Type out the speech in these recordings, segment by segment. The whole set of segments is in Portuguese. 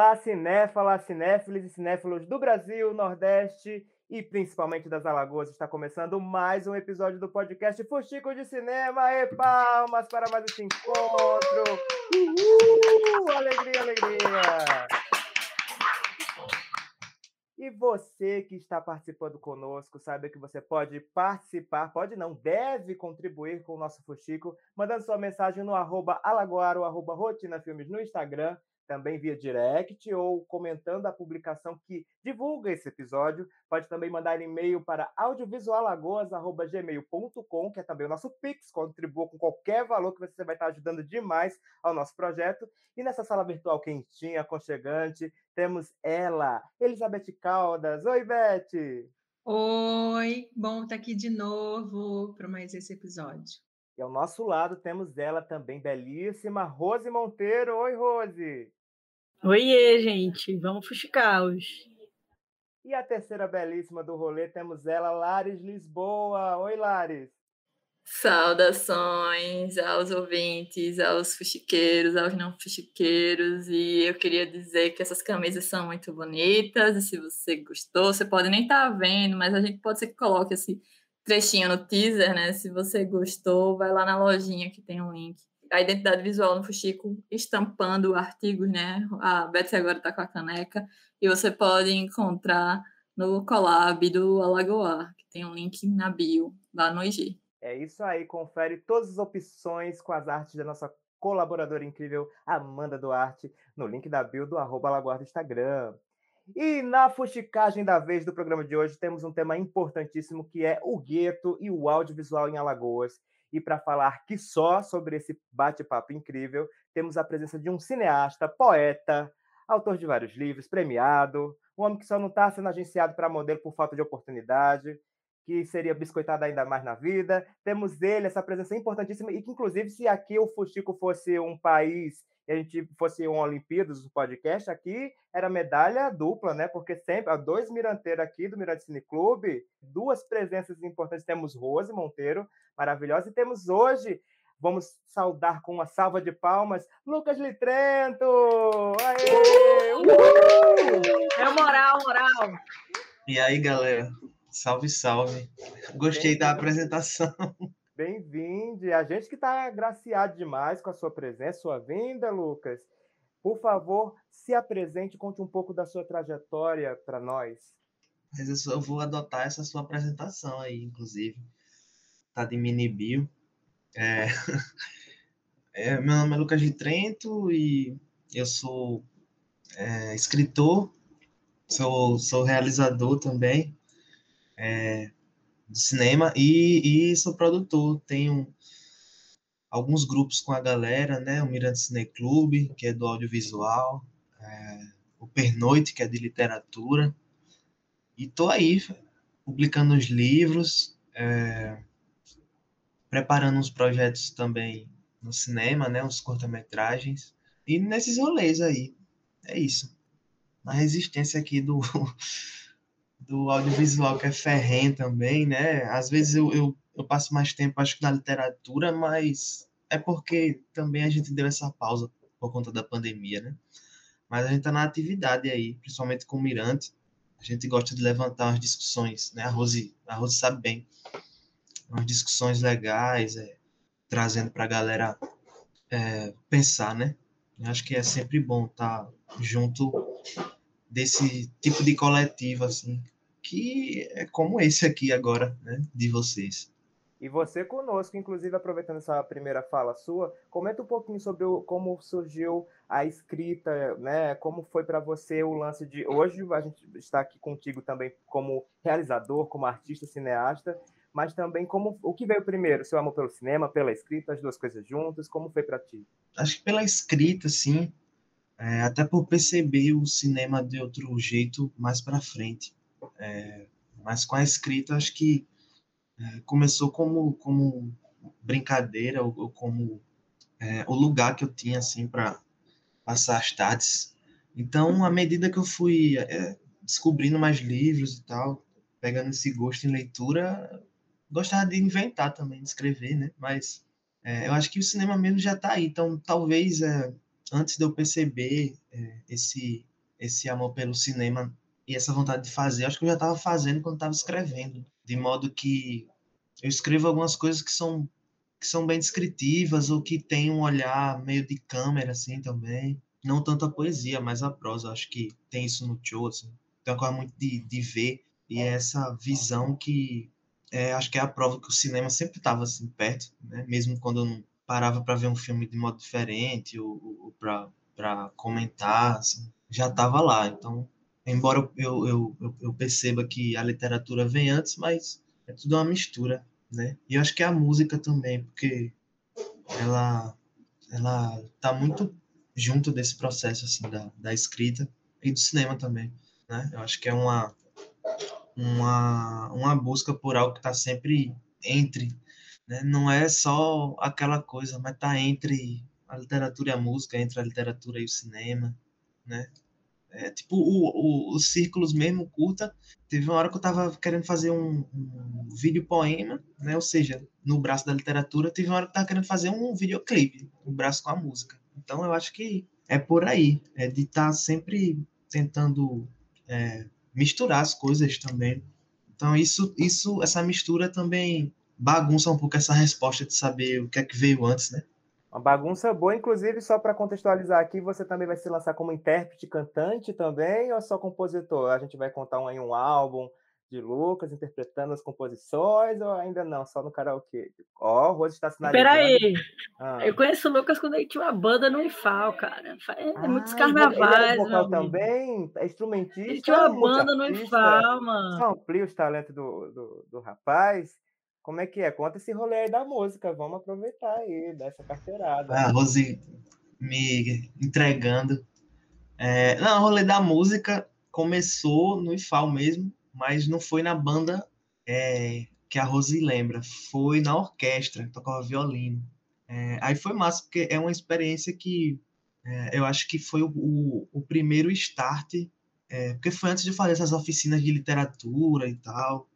Olá, cinéfalas, cinéfilos e cinéfilos do Brasil, Nordeste e principalmente das Alagoas. Está começando mais um episódio do podcast Fuxico de Cinema. E palmas para mais esse encontro! Uhul! Alegria, alegria! E você que está participando conosco, saiba que você pode participar, pode não, deve contribuir com o nosso Fuxico, mandando sua mensagem no arroba arroba rotina filmes no Instagram também via direct ou comentando a publicação que divulga esse episódio. Pode também mandar e-mail para audiovisualagoas.gmail.com, que é também o nosso Pix, contribua com qualquer valor que você vai estar ajudando demais ao nosso projeto. E nessa sala virtual quentinha, aconchegante, temos ela, Elizabeth Caldas. Oi, Beth! Oi, bom estar aqui de novo para mais esse episódio. E ao nosso lado temos ela também, belíssima, Rose Monteiro. Oi, Rose! Oiê, gente, vamos fuxicaos. E a terceira belíssima do rolê temos ela, Lares Lisboa. Oi, Lares. Saudações aos ouvintes, aos fuxiqueiros, aos não fuxiqueiros. E eu queria dizer que essas camisas são muito bonitas. E se você gostou, você pode nem estar tá vendo, mas a gente pode ser que coloque esse trechinho no teaser, né? Se você gostou, vai lá na lojinha que tem um link a identidade visual no Fuxico estampando artigos, né? A Betsy agora está com a caneca e você pode encontrar no collab do Alagoar, que tem um link na bio lá no IG. É isso aí, confere todas as opções com as artes da nossa colaboradora incrível Amanda Duarte no link da bio do arroba Alagoar do Instagram. E na fuxicagem da vez do programa de hoje temos um tema importantíssimo que é o gueto e o audiovisual em Alagoas. E para falar que só sobre esse bate-papo incrível, temos a presença de um cineasta, poeta, autor de vários livros, premiado, um homem que só não está sendo agenciado para modelo por falta de oportunidade, que seria biscoitado ainda mais na vida. Temos ele, essa presença importantíssima, e que, inclusive, se aqui o Fuxico fosse um país e a gente fosse um Olimpíadas, um podcast aqui, era medalha dupla, né? Porque sempre, há dois miranteiros aqui do Mirante Cine Clube, duas presenças importantes. Temos Rose Monteiro, maravilhosa, e temos hoje, vamos saudar com uma salva de palmas, Lucas Litrento! Aê! Uhul! É moral, moral! E aí, galera? Salve, salve! Gostei da apresentação. Bem-vindo. A gente que está agraciado demais com a sua presença, sua vinda, Lucas. Por favor, se apresente, conte um pouco da sua trajetória para nós. Mas eu, vou adotar essa sua apresentação aí, inclusive. Tá de mini bio. É... é... meu nome é Lucas de Trento e eu sou é, escritor, sou, sou realizador também. É, de cinema e, e sou produtor. Tenho alguns grupos com a galera, né? O Mirante Cine Clube, que é do audiovisual, é, o Pernoite, que é de literatura. E tô aí publicando os livros, é, preparando uns projetos também no cinema, né? Uns curta-metragens. E nesses rolês aí. É isso. Na resistência aqui do do audiovisual que é ferrenho também, né? Às vezes eu, eu, eu, passo mais tempo, acho que na literatura, mas é porque também a gente deu essa pausa por conta da pandemia, né? Mas a gente tá na atividade aí, principalmente com o Mirante. A gente gosta de levantar umas discussões, né? A Rose, a Rose sabe bem. Umas discussões legais, é, trazendo para a galera é, pensar, né? Eu acho que é sempre bom estar tá junto desse tipo de coletivo, assim, que é como esse aqui agora, né, de vocês. E você conosco, inclusive aproveitando essa primeira fala sua, comenta um pouquinho sobre o, como surgiu a escrita, né? Como foi para você o lance de hoje a gente está aqui contigo também como realizador, como artista, cineasta, mas também como o que veio primeiro, seu amor pelo cinema, pela escrita, as duas coisas juntas, como foi para ti? Acho que pela escrita, sim, é, até por perceber o cinema de outro jeito mais para frente. É, mas com a escrita, acho que é, começou como, como brincadeira, ou, ou como é, o lugar que eu tinha assim para passar as tardes. Então, à medida que eu fui é, descobrindo mais livros e tal, pegando esse gosto em leitura, gostava de inventar também, de escrever, né? Mas é, eu acho que o cinema mesmo já está aí. Então, talvez é, antes de eu perceber esse, esse amor pelo cinema e essa vontade de fazer, acho que eu já estava fazendo quando estava escrevendo. De modo que eu escrevo algumas coisas que são, que são bem descritivas ou que têm um olhar meio de câmera, assim, também. Não tanto a poesia, mas a prosa. Acho que tem isso no show, assim. Tem uma coisa muito de, de ver e é essa visão que é, acho que é a prova que o cinema sempre estava assim perto, né? mesmo quando eu não parava para ver um filme de modo diferente ou, ou para comentar, assim, já estava lá. Então, embora eu, eu, eu, eu, perceba que a literatura vem antes, mas é tudo uma mistura, né? E eu acho que a música também, porque ela ela tá muito junto desse processo assim da, da escrita e do cinema também, né? Eu acho que é uma uma, uma busca por algo que está sempre entre, né? não é só aquela coisa, mas está entre a literatura e a música, entre a literatura e o cinema, né? É, tipo, o, o, os círculos mesmo, curta, teve uma hora que eu estava querendo fazer um, um vídeo poema, né? Ou seja, no braço da literatura, teve uma hora que eu estava querendo fazer um videoclipe, no braço com a música. Então, eu acho que é por aí, é de estar tá sempre tentando é, misturar as coisas também. Então isso, isso, essa mistura também bagunça um pouco essa resposta de saber o que é que veio antes, né? Uma bagunça boa, inclusive, só para contextualizar aqui, você também vai se lançar como intérprete, cantante também, ou só compositor? A gente vai contar um, aí um álbum de Lucas interpretando as composições, ou ainda não, só no karaokê? Ó, oh, Rose está sinalizando. Peraí, ah. eu conheço o Lucas quando ele tinha uma banda no IFAL, cara. É, ah, muitos carnavais. Ele é vocal também, é instrumentista. Ele tinha uma banda no IFAL, mano. Só amplia os talentos do, do, do rapaz. Como é que é? Conta esse rolê aí da música, vamos aproveitar aí, dessa carteirada. Ah, Rose me entregando. É, não, o rolê da música começou no IFAL mesmo, mas não foi na banda é, que a Rose lembra, foi na orquestra, tocava violino. É, aí foi massa, porque é uma experiência que é, eu acho que foi o, o, o primeiro start, é, porque foi antes de fazer essas oficinas de literatura e tal,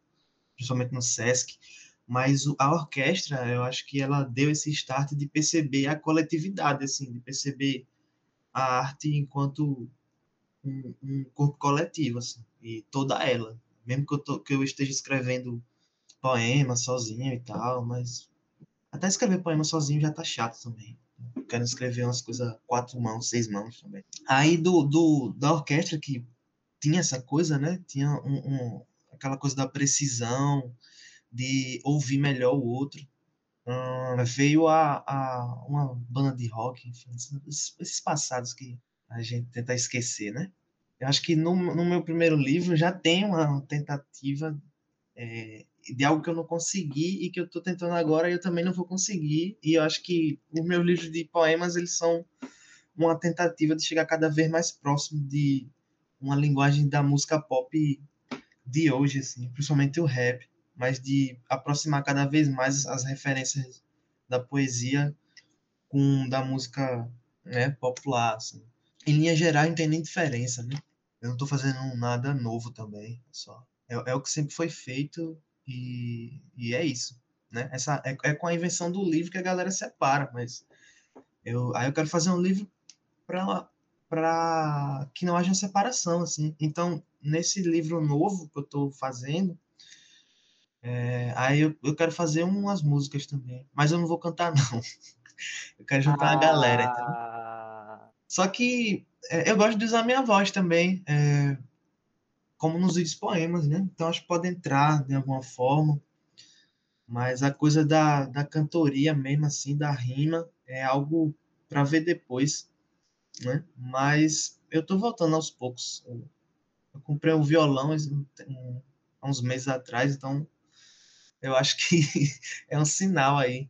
principalmente no SESC, mas a orquestra, eu acho que ela deu esse start de perceber a coletividade, assim, de perceber a arte enquanto um, um corpo coletivo, assim, e toda ela mesmo que eu, tô, que eu esteja escrevendo poema sozinho e tal, mas até escrever poema sozinho já tá chato também. Eu quero escrever umas coisas quatro mãos, seis mãos também. Aí do, do da orquestra que tinha essa coisa, né? Tinha um, um, aquela coisa da precisão, de ouvir melhor o outro. Hum, veio a, a uma banda de rock, enfim, esses, esses passados que a gente tenta esquecer, né? Eu acho que no, no meu primeiro livro já tem uma tentativa é, de algo que eu não consegui e que eu estou tentando agora e eu também não vou conseguir. E eu acho que os meus livros de poemas eles são uma tentativa de chegar cada vez mais próximo de uma linguagem da música pop de hoje, assim, principalmente o rap, mas de aproximar cada vez mais as referências da poesia com da música né, popular. Assim em linha geral, não tem nem diferença, né? Eu não estou fazendo nada novo também, só. É, é, o que sempre foi feito e, e é isso, né? Essa, é, é, com a invenção do livro que a galera separa, mas eu, aí eu quero fazer um livro para para que não haja separação, assim. Então, nesse livro novo que eu estou fazendo, é, aí eu, eu quero fazer umas músicas também, mas eu não vou cantar, não. Eu quero juntar ah, a galera, então. Só que é, eu gosto de usar minha voz também, é, como nos vídeos poemas, né? Então acho que pode entrar de alguma forma. Mas a coisa da, da cantoria mesmo, assim, da rima, é algo para ver depois, né? Mas eu tô voltando aos poucos. Eu, eu comprei um violão há uns meses atrás, então eu acho que é um sinal aí.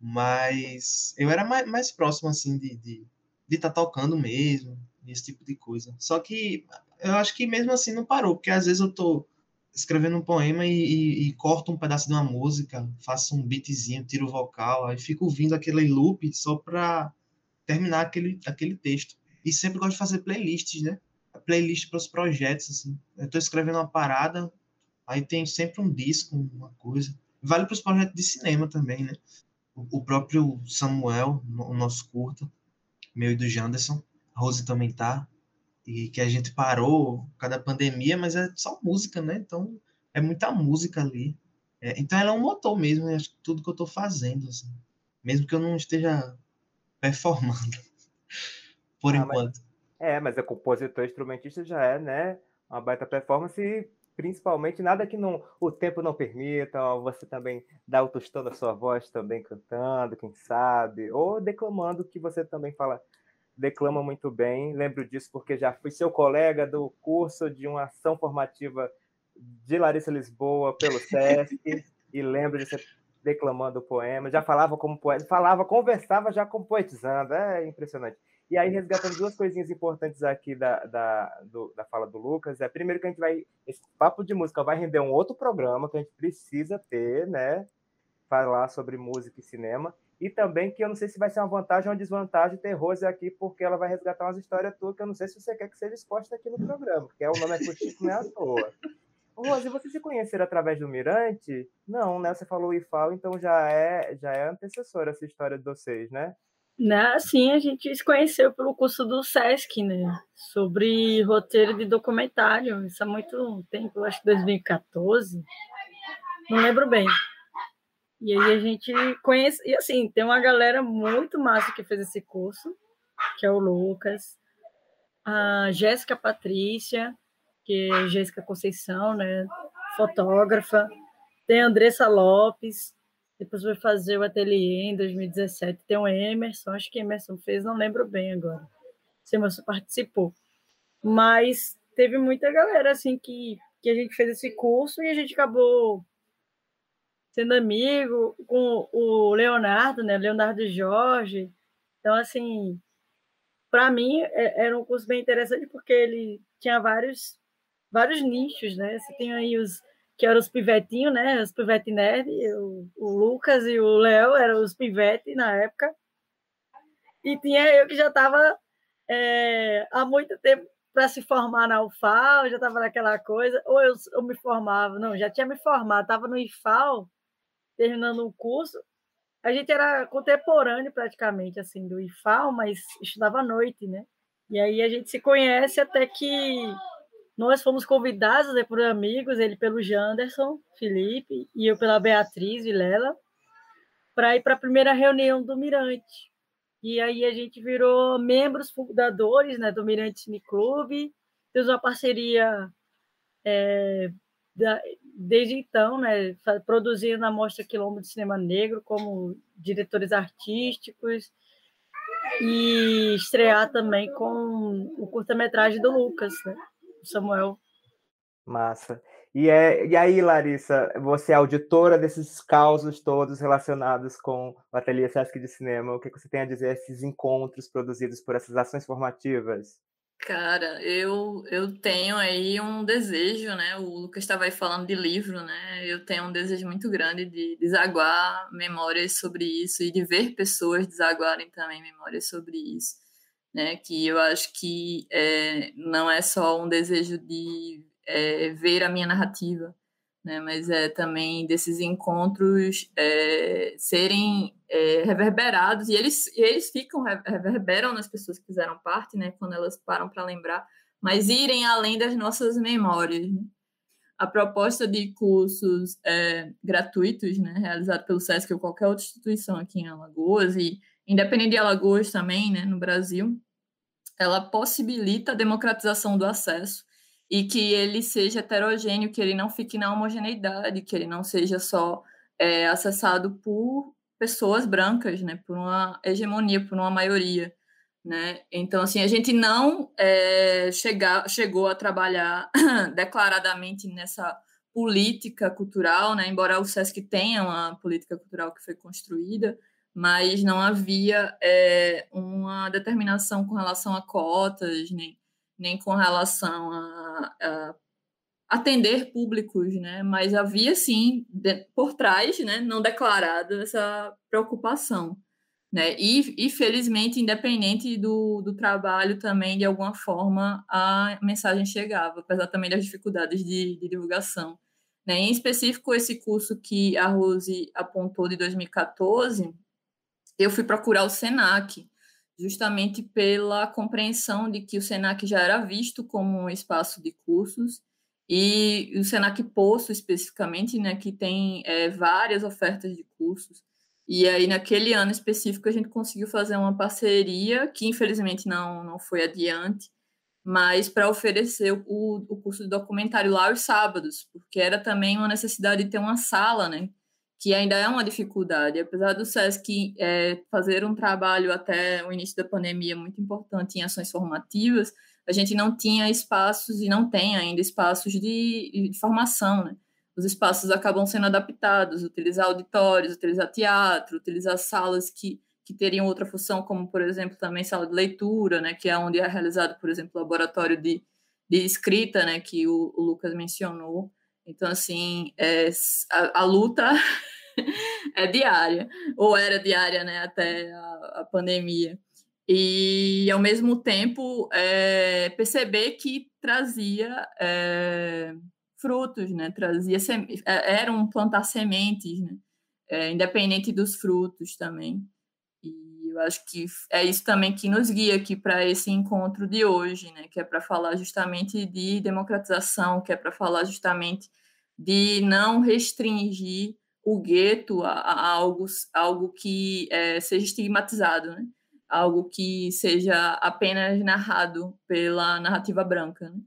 Mas eu era mais, mais próximo, assim, de, de de estar tá tocando mesmo, esse tipo de coisa. Só que eu acho que mesmo assim não parou, porque às vezes eu tô escrevendo um poema e, e, e corto um pedaço de uma música, faço um beatzinho, tiro o vocal, aí fico ouvindo aquele loop só para terminar aquele, aquele texto. E sempre gosto de fazer playlists, né? Playlist para os projetos, assim. Eu estou escrevendo uma parada, aí tem sempre um disco, uma coisa. Vale para os projetos de cinema também, né? O, o próprio Samuel, o nosso curta, meu e do Janderson. A Rose também tá. E que a gente parou por causa da pandemia, mas é só música, né? Então, é muita música ali. É, então, ela é um motor mesmo, né? acho que tudo que eu tô fazendo, assim. Mesmo que eu não esteja performando, por ah, enquanto. Mas, é, mas é compositor, instrumentista já é, né? Uma baita performance principalmente nada que não, o tempo não permita, você também dá o tostão da sua voz também cantando, quem sabe, ou declamando, que você também fala, declama muito bem. Lembro disso porque já fui seu colega do curso de uma ação formativa de Larissa Lisboa pelo SESC, e lembro de você declamando o poema, já falava como poeta, falava, conversava já como poetizando, é impressionante. E aí, resgatando duas coisinhas importantes aqui da, da, do, da fala do Lucas, é primeiro que a gente vai. Esse papo de música vai render um outro programa que a gente precisa ter, né? Falar sobre música e cinema. E também que eu não sei se vai ser uma vantagem ou uma desvantagem ter Rose aqui, porque ela vai resgatar umas histórias tuas que eu não sei se você quer que seja exposta aqui no programa, porque o nome é Chico, não é à toa. Rose, vocês se conheceram através do Mirante? Não, né? Você falou IFAL, então já é, já é antecessora essa história de vocês, né? Né? Assim, a gente se conheceu pelo curso do SESC, né? Sobre roteiro de documentário. Isso há muito tempo, acho que 2014. Não lembro bem. E aí a gente conhece. E assim, tem uma galera muito massa que fez esse curso, que é o Lucas, a Jéssica Patrícia, que é Jéssica Conceição, né? Fotógrafa. Tem a Andressa Lopes, depois foi fazer o ateliê em 2017. Tem o Emerson, acho que Emerson fez, não lembro bem agora. Se Emerson participou. Mas teve muita galera assim que, que a gente fez esse curso e a gente acabou sendo amigo com o Leonardo, né? Leonardo Jorge. Então, assim, para mim é, era um curso bem interessante porque ele tinha vários vários nichos, né? Você tem aí os que eram os pivetinhos, né? Os pivete nerd, o, o Lucas e o Léo eram os pivete na época. E tinha eu que já estava é, há muito tempo para se formar na UFAL, já estava naquela coisa, ou eu, eu, me formava, não, já tinha me formado, estava no IFAL, terminando um curso. A gente era contemporâneo praticamente, assim, do IFAL, mas estudava à noite, né? E aí a gente se conhece até que nós fomos convidados né, por amigos, ele pelo Janderson, Felipe, e eu pela Beatriz Vilela, para ir para a primeira reunião do Mirante. E aí a gente virou membros fundadores né, do Mirante Cine Clube, temos uma parceria é, da, desde então, né, produzindo a Mostra Quilombo de Cinema Negro como diretores artísticos, e estrear também com o curta-metragem do Lucas, né? Samuel. Massa. E, é, e aí, Larissa, você é auditora desses causos todos relacionados com o Ateliê Sesc de Cinema. O que você tem a dizer a esses encontros produzidos por essas ações formativas? Cara, eu, eu tenho aí um desejo, né? O Lucas estava aí falando de livro, né? Eu tenho um desejo muito grande de desaguar memórias sobre isso e de ver pessoas desaguarem também memórias sobre isso né? Que eu acho que é, não é só um desejo de é, ver a minha narrativa, né? Mas é também desses encontros é, serem reverberados e eles e eles ficam reverberam nas pessoas que fizeram parte, né? Quando elas param para lembrar, mas irem além das nossas memórias. Né? a proposta de cursos gratuitos, né, realizado pelo SESC ou qualquer outra instituição aqui em Alagoas, e independente de Alagoas também, né, no Brasil, ela possibilita a democratização do acesso e que ele seja heterogêneo, que ele não fique na homogeneidade, que ele não seja só é, acessado por pessoas brancas, né, por uma hegemonia, por uma maioria, né? Então, assim, a gente não é, chegar, chegou a trabalhar declaradamente nessa política cultural, né? Embora o SESC tenha uma política cultural que foi construída, mas não havia é, uma determinação com relação a cotas, nem, nem com relação a, a atender públicos, né? Mas havia sim de, por trás, né, não declarado essa preocupação, né? E, e felizmente, independente do, do trabalho também, de alguma forma a mensagem chegava, apesar também das dificuldades de, de divulgação. Né? Em específico, esse curso que a Rose apontou de 2014, eu fui procurar o SENAC, justamente pela compreensão de que o SENAC já era visto como um espaço de cursos e o Senac Poço, especificamente, né, que tem é, várias ofertas de cursos. E aí, naquele ano específico, a gente conseguiu fazer uma parceria, que infelizmente não, não foi adiante, mas para oferecer o, o curso de documentário lá aos sábados, porque era também uma necessidade de ter uma sala, né? Que ainda é uma dificuldade. Apesar do SESC é, fazer um trabalho até o início da pandemia muito importante em ações formativas, a gente não tinha espaços e não tem ainda espaços de, de formação, né? Os espaços acabam sendo adaptados, utilizar auditórios, utilizar teatro, utilizar salas que, que teriam outra função, como, por exemplo, também sala de leitura, né? Que é onde é realizado, por exemplo, o laboratório de, de escrita, né? Que o, o Lucas mencionou. Então, assim, é, a, a luta é diária, ou era diária, né? Até a, a pandemia e ao mesmo tempo é, perceber que trazia é, frutos, né? Trazia é, era um plantar sementes, né? É, independente dos frutos também. Eu acho que é isso também que nos guia aqui para esse encontro de hoje, né? Que é para falar justamente de democratização, que é para falar justamente de não restringir o gueto a, a algo, algo que é, seja estigmatizado, né? algo que seja apenas narrado pela narrativa branca. Né?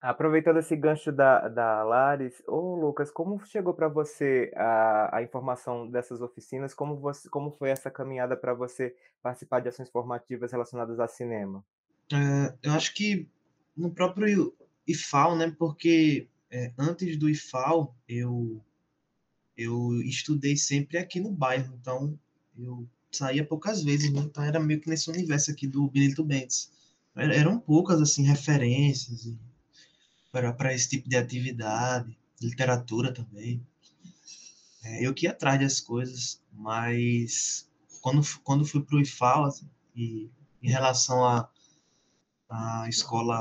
Aproveitando esse gancho da, da Laris, ô Lucas, como chegou para você a, a informação dessas oficinas? Como, você, como foi essa caminhada para você participar de ações formativas relacionadas a cinema? É, eu acho que no próprio IFAL, né? Porque é, antes do IFAL eu eu estudei sempre aqui no bairro, então eu saía poucas vezes, né? então era meio que nesse universo aqui do Benito Bentes. Eram poucas assim referências para esse tipo de atividade, literatura também. É, eu que ia atrás das coisas, mas quando, quando fui para o IFAL, assim, e em relação à a, a escola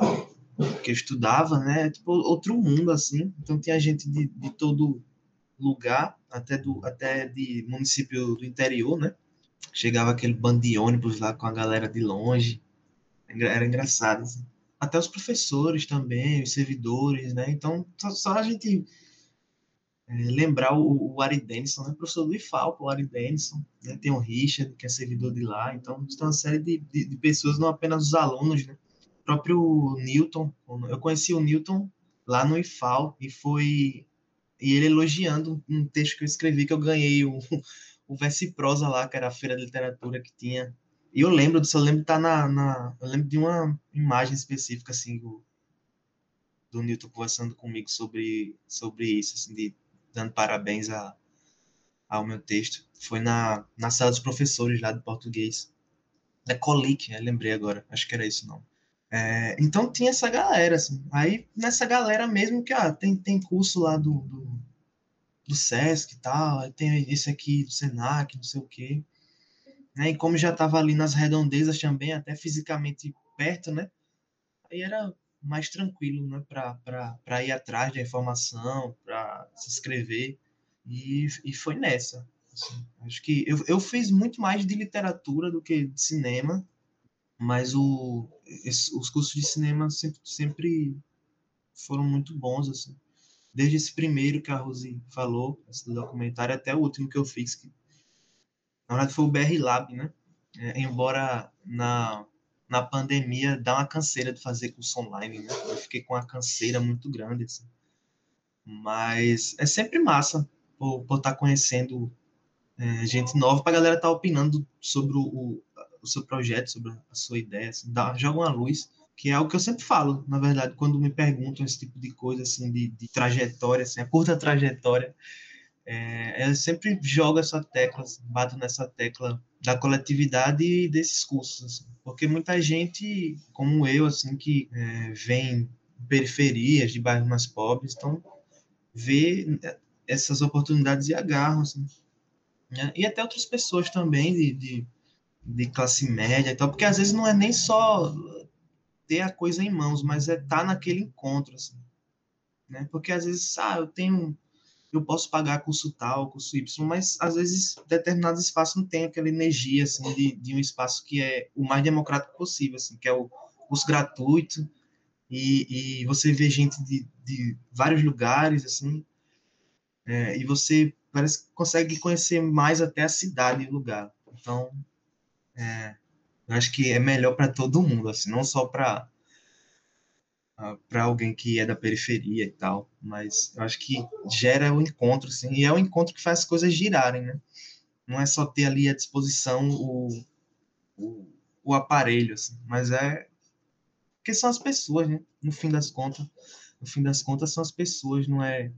que eu estudava, né, tipo outro mundo assim. Então tinha gente de, de todo lugar, até do até de município do interior, né? Chegava aquele bando de ônibus lá com a galera de longe. Era engraçado. Assim. Até os professores também, os servidores, né? Então, só, só a gente é, lembrar o, o Ari Denison, né? Professor do IFAL, o Ari Denison, né? Tem o Richard, que é servidor de lá. Então, tem uma série de, de, de pessoas, não apenas os alunos, né? O próprio Newton, eu conheci o Newton lá no IFAL e foi e ele elogiando um texto que eu escrevi que eu ganhei o, o Verse Prosa lá, que era a feira de literatura que tinha. E eu lembro disso, eu lembro de tá na, na, Eu lembro de uma imagem específica, assim, do, do Newton conversando comigo sobre, sobre isso, assim, de, dando parabéns a, ao meu texto. Foi na, na sala dos professores lá de português. É Colic, né? lembrei agora, acho que era isso não. É, então tinha essa galera, assim. Aí nessa galera mesmo que ah, tem, tem curso lá do, do do SESC e tal, tem esse aqui do SENAC, não sei o quê. Né? E como já estava ali nas redondezas também, até fisicamente perto, né? Aí era mais tranquilo, né? Para ir atrás da informação, para se inscrever. E, e foi nessa. Assim. Acho que eu, eu fiz muito mais de literatura do que de cinema, mas o, esse, os cursos de cinema sempre, sempre foram muito bons, assim desde esse primeiro que a Rose falou, esse documentário, até o último que eu fiz, que na verdade foi o BR Lab, né? É, embora na, na pandemia dá uma canseira de fazer curso online, né? Eu fiquei com uma canseira muito grande, assim. Mas é sempre massa por, estar tá conhecendo é, gente nova, para a galera estar tá opinando sobre o, o, o, seu projeto, sobre a sua ideia, assim, dá, joga uma luz que é algo que eu sempre falo, na verdade, quando me perguntam esse tipo de coisa, assim, de, de trajetória, assim, a curta trajetória, é, eu sempre jogo essa tecla, bato nessa tecla da coletividade e desses cursos, assim, porque muita gente, como eu, assim, que é, vem periferias, de bairros mais pobres, então vê essas oportunidades e agarram, assim, né? e até outras pessoas também de, de, de classe média e tal, porque às vezes não é nem só ter a coisa em mãos, mas é estar tá naquele encontro, assim, né? Porque às vezes, ah, eu tenho eu posso pagar curso tal, curso Y, mas às vezes determinados espaços não tem aquela energia assim de, de um espaço que é o mais democrático possível, assim, que é o curso gratuito e, e você vê gente de, de vários lugares assim é, e você parece que consegue conhecer mais até a cidade e o lugar. Então, é, eu acho que é melhor para todo mundo, assim, não só para para alguém que é da periferia e tal, mas eu acho que gera o encontro, assim, e é o encontro que faz as coisas girarem, né? Não é só ter ali à disposição o, o, o aparelho, assim, mas é que são as pessoas, né? No fim das contas, no fim das contas são as pessoas, não é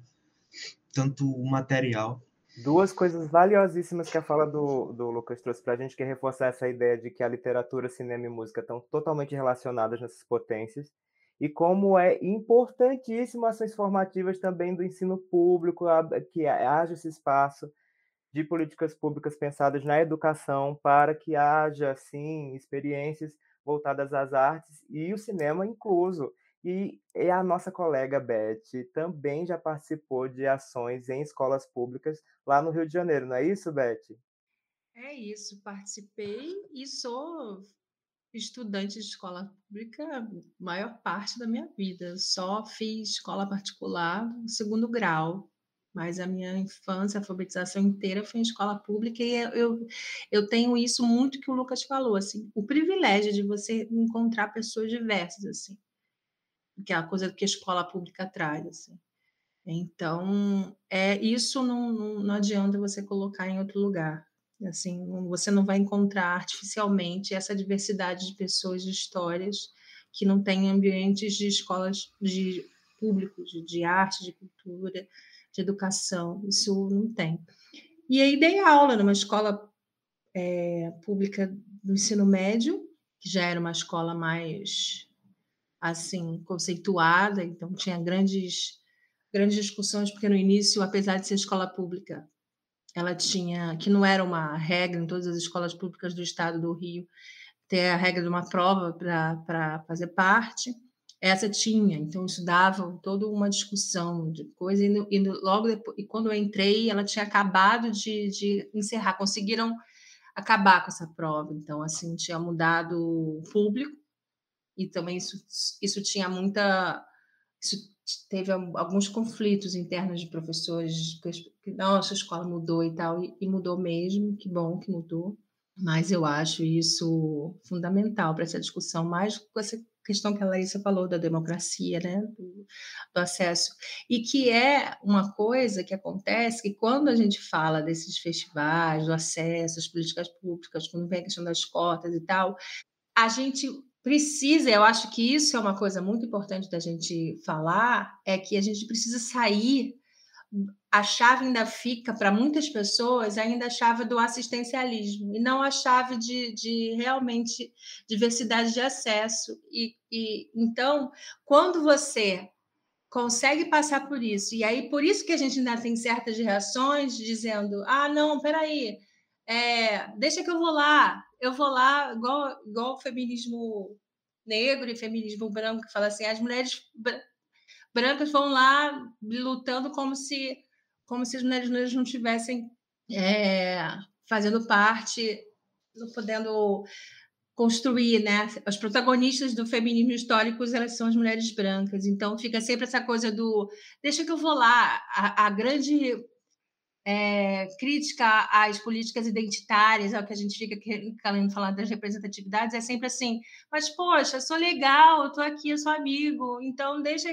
tanto o material. Duas coisas valiosíssimas que a fala do, do Lucas trouxe para a gente, que é reforçar essa ideia de que a literatura, cinema e música estão totalmente relacionadas nessas potências, e como é importantíssimo ações formativas também do ensino público, que haja esse espaço de políticas públicas pensadas na educação para que haja, sim, experiências voltadas às artes e o cinema incluso. E, a nossa colega Beth também já participou de ações em escolas públicas lá no Rio de Janeiro, não é isso, Beth? É isso, participei e sou estudante de escola pública maior parte da minha vida. Só fiz escola particular no segundo grau, mas a minha infância, a alfabetização inteira foi em escola pública e eu, eu tenho isso muito que o Lucas falou, assim, o privilégio de você encontrar pessoas diversas, assim que é a coisa que a escola pública traz. Assim. Então, é isso não, não, não adianta você colocar em outro lugar. Assim, você não vai encontrar artificialmente essa diversidade de pessoas, de histórias que não tem ambientes de escolas de públicos, de, arte, de cultura, de educação. Isso não tem. E aí dei aula numa escola é, pública do ensino médio, que já era uma escola mais assim conceituada, então tinha grandes grandes discussões porque no início, apesar de ser escola pública, ela tinha que não era uma regra em todas as escolas públicas do estado do Rio ter a regra de uma prova para fazer parte. Essa tinha, então isso dava toda uma discussão de coisa, e, e logo depois, e quando eu entrei, ela tinha acabado de, de encerrar, conseguiram acabar com essa prova, então assim tinha mudado o público, e também isso, isso tinha muita. Isso teve alguns conflitos internos de professores, que, nossa, a escola mudou e tal, e, e mudou mesmo, que bom que mudou. Mas eu acho isso fundamental para essa discussão, mais com essa questão que a Larissa falou da democracia, né, do, do, acesso, e que é uma coisa que acontece que quando a gente fala desses festivais, do acesso às políticas públicas, quando vem a questão das cotas e tal, a gente precisa, eu acho que isso é uma coisa muito importante da gente falar, é que a gente precisa sair. A chave ainda fica para muitas pessoas ainda a chave do assistencialismo e não a chave de, de realmente diversidade de acesso. E, e então, quando você consegue passar por isso, e aí por isso que a gente ainda tem certas reações dizendo: ah, não, peraí, é, deixa que eu vou lá, eu vou lá, igual, igual o feminismo negro e feminismo branco, que fala assim, as mulheres brancas vão lá lutando como se, como se as mulheres negras não tivessem é, fazendo parte, podendo construir, né? As protagonistas do feminismo histórico elas são as mulheres brancas, então fica sempre essa coisa do deixa que eu vou lá. A, a grande é, crítica às políticas identitárias, ao que a gente fica querendo falar das representatividades, é sempre assim, mas, poxa, sou legal, estou aqui, eu sou amigo, então deixa,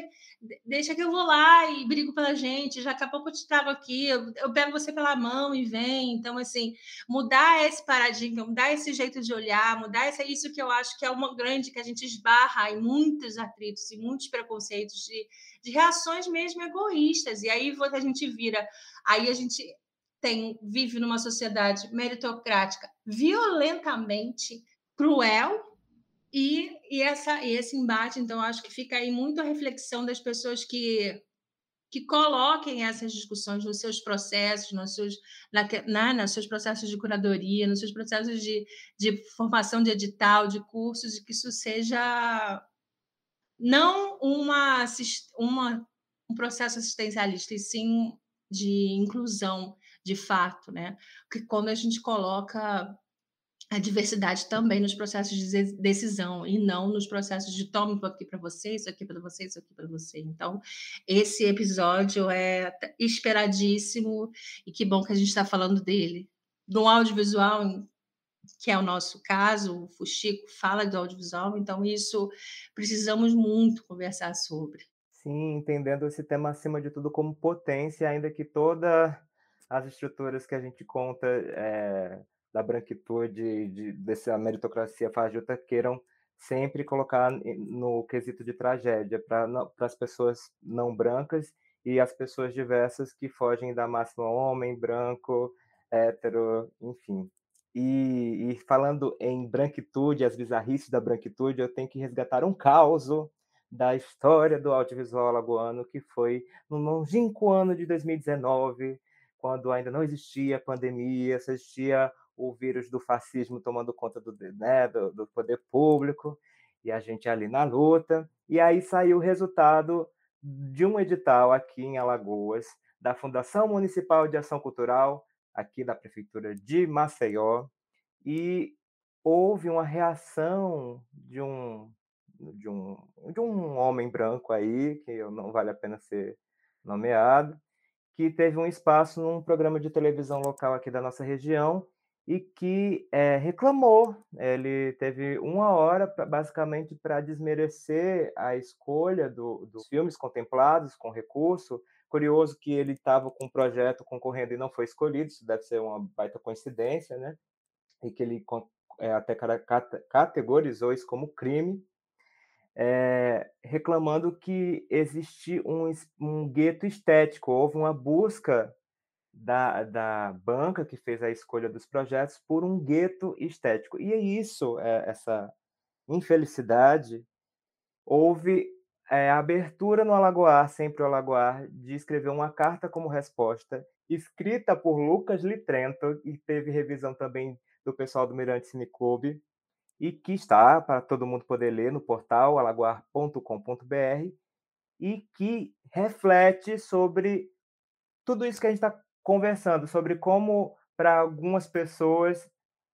deixa que eu vou lá e brigo pela gente, já daqui a pouco eu te trago aqui, eu, eu pego você pela mão e vem, então, assim, mudar esse paradigma, mudar esse jeito de olhar, mudar esse, isso que eu acho que é uma grande, que a gente esbarra em muitos atritos e muitos preconceitos de, de reações mesmo egoístas, e aí a gente vira Aí a gente tem vive numa sociedade meritocrática violentamente cruel e, e, essa, e esse embate, então, acho que fica aí muito a reflexão das pessoas que, que coloquem essas discussões nos seus processos, nos seus, na, na, nos seus processos de curadoria, nos seus processos de, de formação de edital, de cursos, e que isso seja não uma, uma, um processo assistencialista, e sim de inclusão de fato, né? Porque quando a gente coloca a diversidade também nos processos de decisão e não nos processos de tome isso aqui para você, isso aqui para você, isso aqui para você. Então, esse episódio é esperadíssimo e que bom que a gente está falando dele. No audiovisual, que é o nosso caso, o Fuxico fala do audiovisual, então isso precisamos muito conversar sobre. Sim, entendendo esse tema acima de tudo como potência, ainda que todas as estruturas que a gente conta é, da branquitude, de, dessa meritocracia fajuta, queiram sempre colocar no quesito de tragédia para as pessoas não brancas e as pessoas diversas que fogem da máxima homem, branco, hétero, enfim. E, e, falando em branquitude, as bizarrices da branquitude, eu tenho que resgatar um caos da história do audiovisual alagoano, que foi no longínquo ano de 2019, quando ainda não existia pandemia, só existia o vírus do fascismo tomando conta do, né, do, do poder público, e a gente ali na luta. E aí saiu o resultado de um edital aqui em Alagoas, da Fundação Municipal de Ação Cultural, aqui da Prefeitura de Maceió, e houve uma reação de um, de um, de um homem branco aí, que não vale a pena ser nomeado, que teve um espaço num programa de televisão local aqui da nossa região e que é, reclamou. Ele teve uma hora, pra, basicamente, para desmerecer a escolha do, dos filmes contemplados com recurso. Curioso que ele estava com um projeto concorrendo e não foi escolhido, isso deve ser uma baita coincidência, né? E que ele é, até categorizou isso como crime é, reclamando que existe um, um gueto estético, houve uma busca da, da banca que fez a escolha dos projetos por um gueto estético. E é isso, é, essa infelicidade, houve é, a abertura no Alagoar, sempre o Alagoar, de escrever uma carta como resposta, escrita por Lucas Litrento, e teve revisão também do pessoal do Mirante Cine Clube, e que está para todo mundo poder ler no portal alagoar.com.br e que reflete sobre tudo isso que a gente está conversando, sobre como para algumas pessoas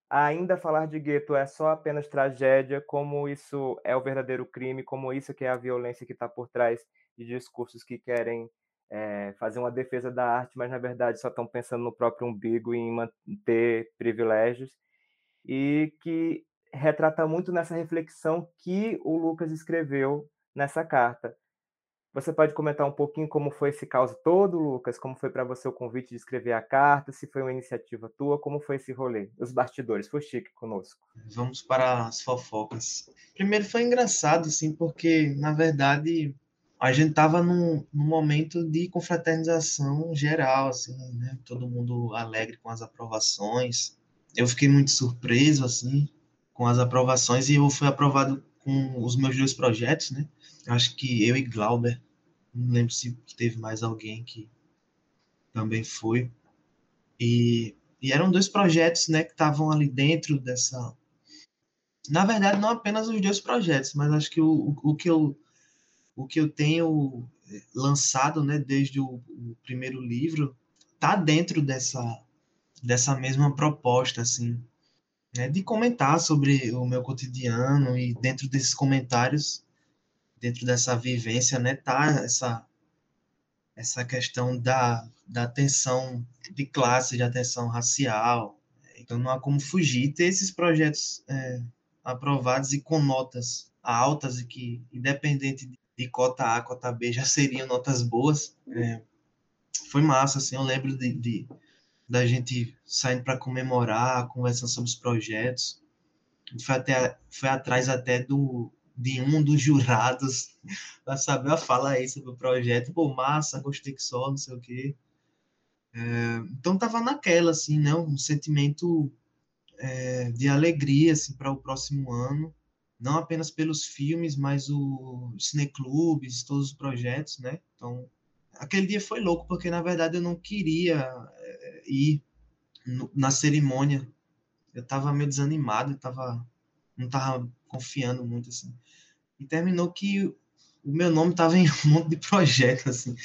ainda falar de gueto é só apenas tragédia, como isso é o verdadeiro crime, como isso que é a violência que está por trás de discursos que querem é, fazer uma defesa da arte, mas na verdade só estão pensando no próprio umbigo e em manter privilégios, e que retrata muito nessa reflexão que o Lucas escreveu nessa carta. Você pode comentar um pouquinho como foi esse caos todo, Lucas? Como foi para você o convite de escrever a carta? Se foi uma iniciativa tua? Como foi esse rolê? Os bastidores, foi chique conosco. Vamos para as fofocas. Primeiro foi engraçado, sim, porque, na verdade, a gente estava num, num, momento de confraternização geral, assim, né? Todo mundo alegre com as aprovações. Eu fiquei muito surpreso, assim, com as aprovações e eu fui aprovado com os meus dois projetos, né? Acho que eu e Glauber, não lembro se teve mais alguém que também foi. E, e eram dois projetos, né, que estavam ali dentro dessa. Na verdade, não apenas os dois projetos, mas acho que o, o, que eu o que eu tenho lançado, né, desde o, o primeiro livro, tá dentro dessa dessa mesma proposta, assim, né, de comentar sobre o meu cotidiano e dentro desses comentários, dentro dessa vivência, né, tá essa essa questão da, da atenção de classe, de atenção racial. Então não há como fugir. Ter esses projetos é, aprovados e com notas altas e que, independente de cota A, cota B, já seriam notas boas. É, foi massa, assim, eu lembro de, de da gente saindo para comemorar, conversando sobre os projetos. Foi, até, foi atrás até do, de um dos jurados para saber a fala aí sobre o projeto. Pô, massa, gostei que só, não sei o quê. É, então tava naquela, assim, né? Um sentimento é, de alegria, assim, para o próximo ano. Não apenas pelos filmes, mas os cineclubes, todos os projetos, né? Então, aquele dia foi louco, porque na verdade eu não queria ir no, na cerimônia. Eu tava meio desanimado, eu tava, não tava confiando muito, assim. E terminou que o meu nome tava em um monte de projetos, assim.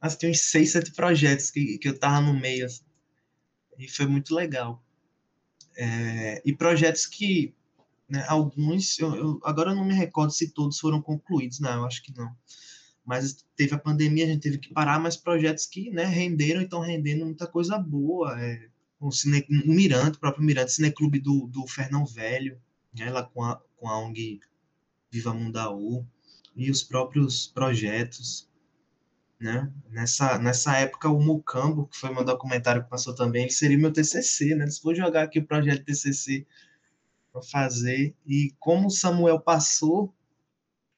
assisti uns seis, sete projetos que, que eu tava no meio. Assim, e foi muito legal. É, e projetos que, né, alguns, eu, eu, agora eu não me recordo se todos foram concluídos, não, eu acho que não. Mas teve a pandemia, a gente teve que parar, mas projetos que né, renderam e estão rendendo muita coisa boa. É, o, Cine, o Mirante, o próprio Mirante, Cineclube do, do Fernão Velho, né, lá com a, com a ONG Viva Mundaú, e os próprios projetos. Né? Nessa, nessa época, o Mucambo, que foi meu documentário que passou também, ele seria meu TCC, né? Vou jogar aqui o projeto TCC para fazer. E como o Samuel passou,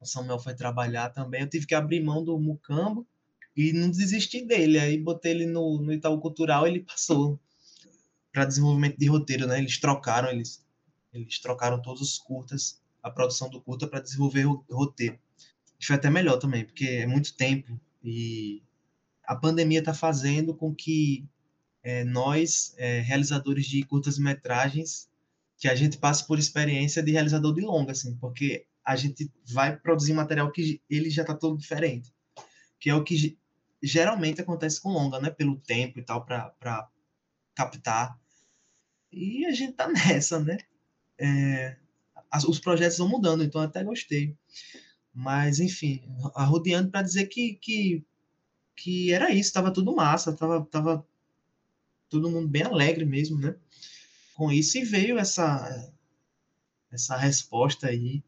o Samuel foi trabalhar também, eu tive que abrir mão do Mucambo e não desisti dele. Aí botei ele no, no Itaú Cultural ele passou para desenvolvimento de roteiro, né? Eles trocaram, eles, eles trocaram todos os curtas, a produção do curta para desenvolver o roteiro. Foi até melhor também, porque é muito tempo e a pandemia está fazendo com que é, nós, é, realizadores de curtas-metragens, que a gente passe por experiência de realizador de longa, assim, porque a gente vai produzir material que ele já está todo diferente, que é o que geralmente acontece com longa, né? Pelo tempo e tal, para captar. E a gente tá nessa, né? É, as, os projetos vão mudando, então até gostei. Mas, enfim, arrodeando para dizer que, que, que era isso, estava tudo massa, estava tava todo mundo bem alegre mesmo, né? Com isso, e veio essa, essa resposta aí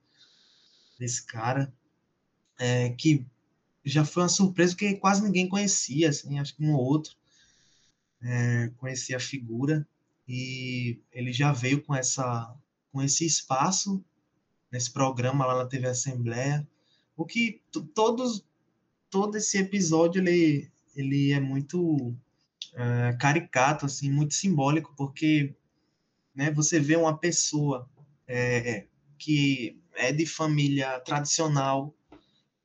desse cara, é, que já foi uma surpresa, porque quase ninguém conhecia, assim, acho que um ou outro é, conhecia a figura, e ele já veio com essa com esse espaço nesse programa lá na TV Assembleia, o que todos todo esse episódio ele ele é muito é, caricato assim muito simbólico porque né você vê uma pessoa é, que é de família tradicional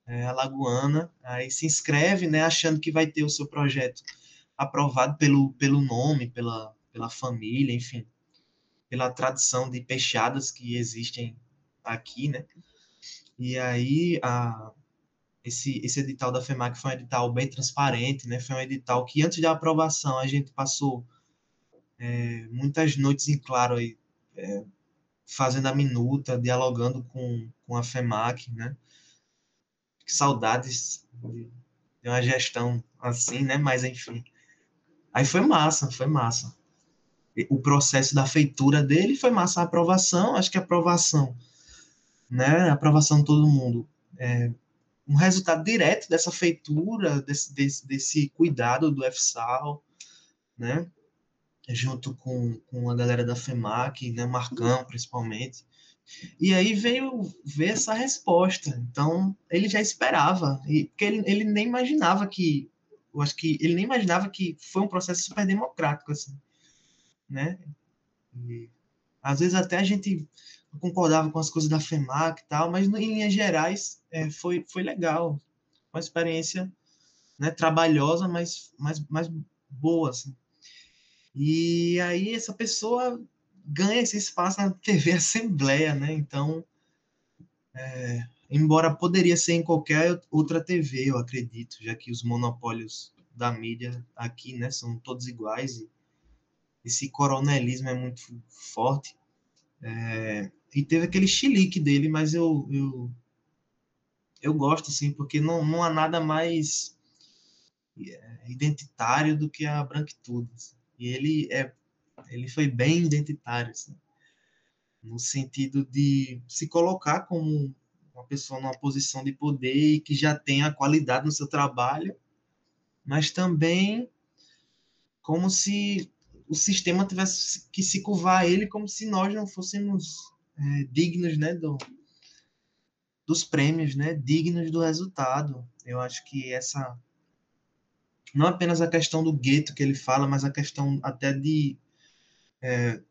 é, alagoana aí se inscreve né achando que vai ter o seu projeto aprovado pelo pelo nome pela pela família enfim pela tradição de peixadas que existem aqui né e aí, a, esse, esse edital da FEMAC foi um edital bem transparente, né? Foi um edital que, antes da aprovação, a gente passou é, muitas noites em claro aí, é, fazendo a minuta, dialogando com, com a FEMAC, né? Que saudades de, de uma gestão assim, né? Mas, enfim. Aí foi massa, foi massa. O processo da feitura dele foi massa a aprovação, acho que a aprovação né, aprovação de todo mundo. É, um resultado direto dessa feitura, desse, desse, desse cuidado do FSAL, né, junto com, com a galera da FEMAC, né, Marcão principalmente. E aí veio ver essa resposta. Então, ele já esperava, e, porque ele, ele nem imaginava que, eu acho que ele nem imaginava que foi um processo super democrático, assim, né? E, às vezes até a gente concordava com as coisas da FEMAC e tal, mas em linhas gerais é, foi, foi legal. Uma experiência né, trabalhosa, mas, mas, mas boa. Assim. E aí essa pessoa ganha esse espaço na TV Assembleia, né? Então, é, embora poderia ser em qualquer outra TV, eu acredito, já que os monopólios da mídia aqui, né, são todos iguais e esse coronelismo é muito forte. É, e teve aquele chilique dele, mas eu, eu, eu gosto, assim, porque não, não há nada mais é, identitário do que a branquitude. Assim. E ele, é, ele foi bem identitário, assim, no sentido de se colocar como uma pessoa numa posição de poder e que já tem a qualidade no seu trabalho, mas também como se o sistema tivesse que se curvar a ele como se nós não fôssemos é, dignos né, do, dos prêmios, né, dignos do resultado. Eu acho que essa não apenas a questão do gueto que ele fala, mas a questão até de é,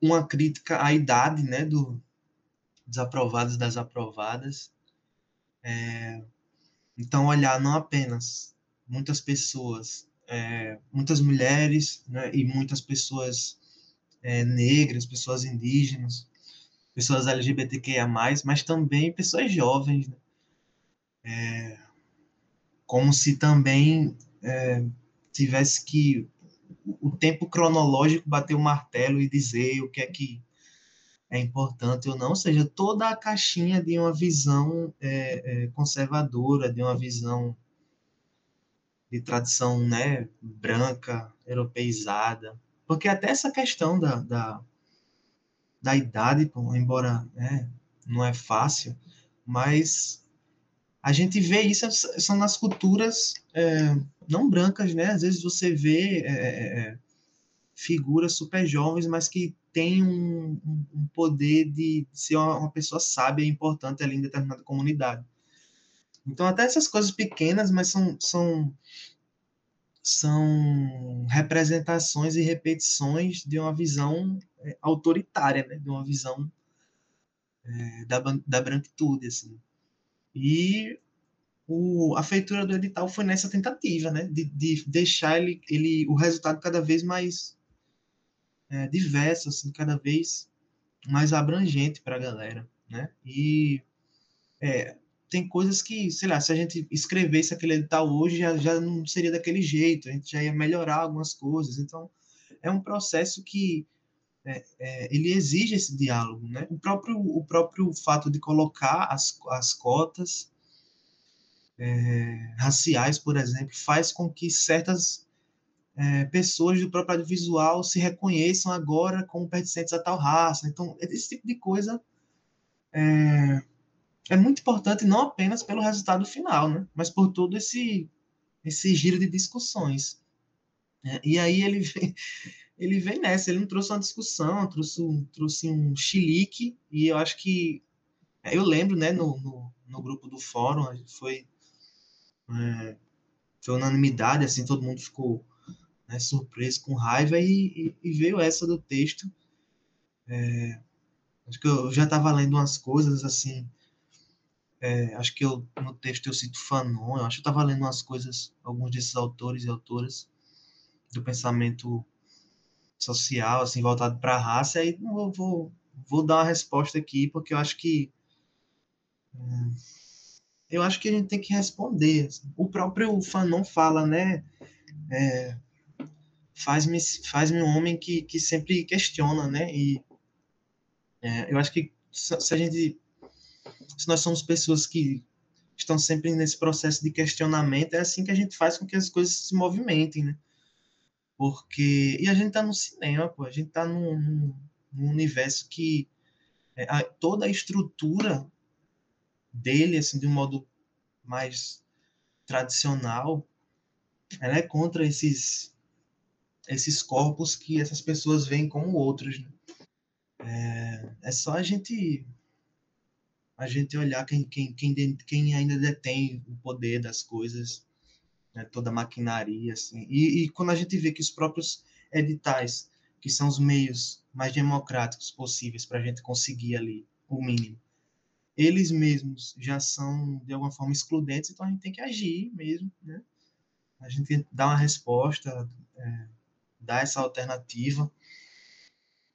uma crítica à idade, né, do, dos aprovados e das aprovadas. É, então, olhar não apenas muitas pessoas, é, muitas mulheres né, e muitas pessoas é, negras, pessoas indígenas, pessoas LGBTQIA+, mas também pessoas jovens, né? é, como se também é, tivesse que o tempo cronológico bater o martelo e dizer o que é que é importante ou não, ou seja, toda a caixinha de uma visão é, é, conservadora, de uma visão de tradição né, branca, europeizada. Porque até essa questão da, da, da idade, embora né, não é fácil, mas a gente vê isso são nas culturas é, não brancas, né? Às vezes você vê é, é, é figuras super jovens, mas que têm um, um poder de ser uma pessoa sábia e importante ali em determinada comunidade. Então, até essas coisas pequenas, mas são, são, são representações e repetições de uma visão é, autoritária, né? de uma visão é, da, da branquitude. Assim. E o, a feitura do edital foi nessa tentativa, né? de, de deixar ele, ele, o resultado cada vez mais é, diverso, assim, cada vez mais abrangente para a galera. Né? E é, tem coisas que, sei lá, se a gente escrevesse aquele edital hoje, já, já não seria daquele jeito, a gente já ia melhorar algumas coisas. Então, é um processo que é, é, ele exige esse diálogo, né? O próprio, o próprio fato de colocar as, as cotas é, raciais, por exemplo, faz com que certas é, pessoas do próprio audiovisual se reconheçam agora como pertencentes a tal raça. Então, esse tipo de coisa é, muito importante não apenas pelo resultado final, né? mas por todo esse, esse giro de discussões. É, e aí ele vem, ele vem nessa, ele não trouxe uma discussão, trouxe um, trouxe um chilique, e eu acho que, é, eu lembro, né, no, no, no grupo do fórum, foi, é, foi unanimidade, assim, todo mundo ficou né, surpreso, com raiva, e, e, e veio essa do texto. É, acho que eu já estava lendo umas coisas, assim, é, acho que eu, no texto eu cito Fanon, eu acho que eu estava lendo umas coisas, alguns desses autores e autoras do pensamento social, assim, voltado para a raça, aí vou, vou, vou dar uma resposta aqui, porque eu acho que hum, eu acho que a gente tem que responder. Assim. O próprio Fanon fala, né? É, faz-me faz um homem que, que sempre questiona, né? E é, eu acho que se a gente se nós somos pessoas que estão sempre nesse processo de questionamento, é assim que a gente faz com que as coisas se movimentem, né? Porque. E a gente tá no cinema, pô, a gente tá num, num, universo que é, a, toda a estrutura dele, assim, de um modo mais tradicional, ela é contra esses esses corpos que essas pessoas veem como outros. Né? É, é só a gente a gente olhar quem, quem, quem, quem ainda detém o poder das coisas, né, toda a maquinaria, assim. E, e, quando a gente vê que os próprios editais, que são os meios mais democráticos possíveis para a gente conseguir ali o mínimo, eles mesmos já são, de alguma forma, excludentes, então a gente tem que agir mesmo, né? A gente dá uma resposta, é, dar essa alternativa,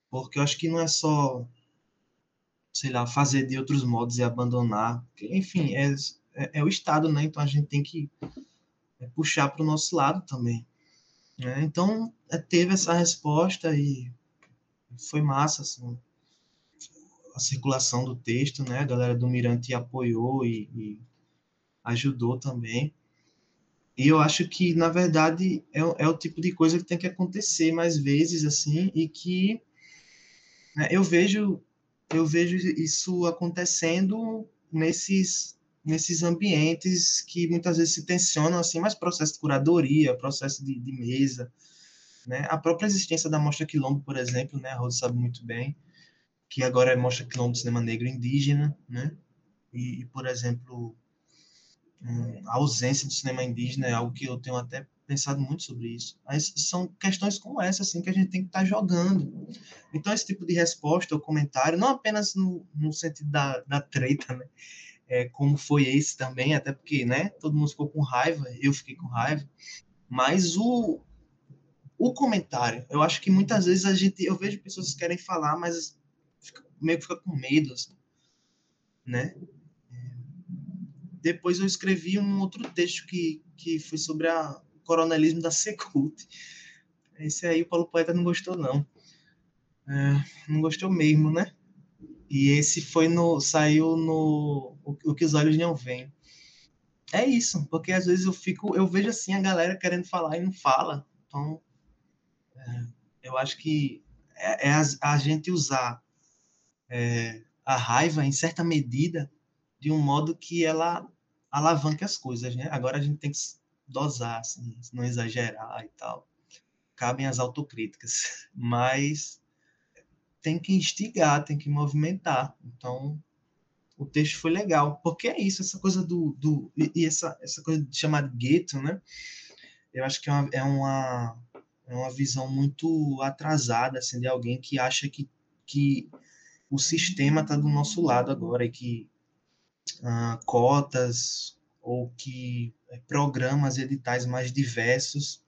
porque eu acho que não é só sei lá, fazer de outros modos e abandonar. Enfim, é, é, é o Estado, né? Então a gente tem que é, puxar para o nosso lado também. Né? Então é, teve essa resposta e foi massa, assim, a circulação do texto, né? A galera do Mirante apoiou e, e ajudou também. E eu acho que, na verdade, é, é, o tipo de coisa que tem que acontecer mais vezes, assim, e que né, eu vejo eu vejo isso acontecendo nesses nesses ambientes que muitas vezes se tensionam assim, mas processo de curadoria, processo de, de mesa, né? A própria existência da Mostra Quilombo, por exemplo, né? A Rosa sabe muito bem que agora é Mostra Quilombo Cinema Negro Indígena, né? E, e por exemplo, hum, a ausência do cinema indígena é algo que eu tenho até pensado muito sobre isso. Mas são questões como essa, assim, que a gente tem que estar tá jogando. Então, esse tipo de resposta ou comentário, não apenas no, no sentido da, da treta, né? É, como foi esse também, até porque, né, todo mundo ficou com raiva, eu fiquei com raiva, mas o, o comentário, eu acho que muitas vezes a gente, eu vejo pessoas que querem falar, mas fica, meio que fica com medo, assim, né? Depois eu escrevi um outro texto que, que foi sobre a, coronelismo da Secult. Esse aí o Paulo Poeta não gostou, não. É, não gostou mesmo, né? E esse foi no. saiu no. O, o que os olhos não veem. É isso, porque às vezes eu fico. Eu vejo assim a galera querendo falar e não fala. Então. É, eu acho que é, é a, a, gente usar é, a raiva em certa medida de um modo que ela alavanque as coisas, né? Agora a gente tem que dosar, assim, não exagerar e tal. Cabem as autocríticas, mas tem que instigar, tem que movimentar. Então, o texto foi legal, porque é isso, essa coisa do, do e essa, essa coisa de gueto, né? Eu acho que é uma, é uma, é uma visão muito atrasada, assim, de alguém que acha que, que o sistema está do nosso lado agora e que ah, cotas ou que eh, programas editais mais diversos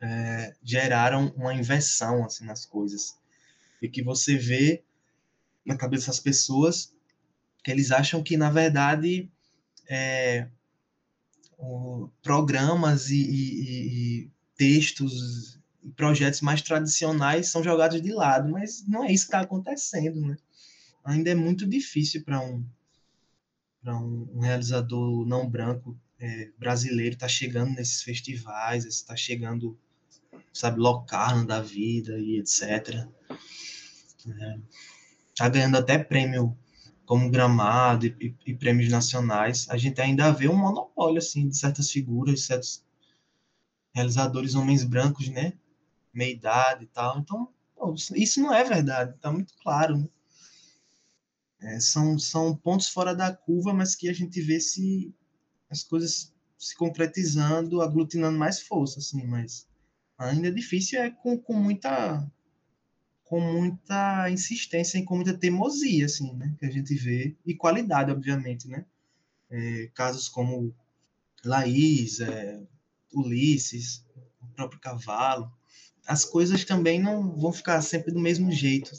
é, geraram uma inversão assim nas coisas e que você vê na cabeça das pessoas que eles acham que na verdade é, o, programas e, e, e textos e projetos mais tradicionais são jogados de lado, mas não é isso que está acontecendo, né? Ainda é muito difícil para um para um, um, realizador não branco é, brasileiro estar tá chegando nesses festivais, está chegando, sabe, Locarno da vida e etc. É, tá ganhando até prêmio como Gramado e, e, e, prêmios nacionais. A gente ainda vê um monopólio, assim, de certas figuras, certos realizadores homens brancos, né? Meia idade e tal. Então, pô, isso não é verdade, tá muito claro, né? É, são, são pontos fora da curva, mas que a gente vê se as coisas se concretizando, aglutinando mais força, assim, mas ainda é difícil, é com, com muita com muita insistência e com muita teimosia, assim, né, que a gente vê, e qualidade, obviamente, né, é, casos como Laís, é, Ulisses, o próprio Cavalo, as coisas também não vão ficar sempre do mesmo jeito.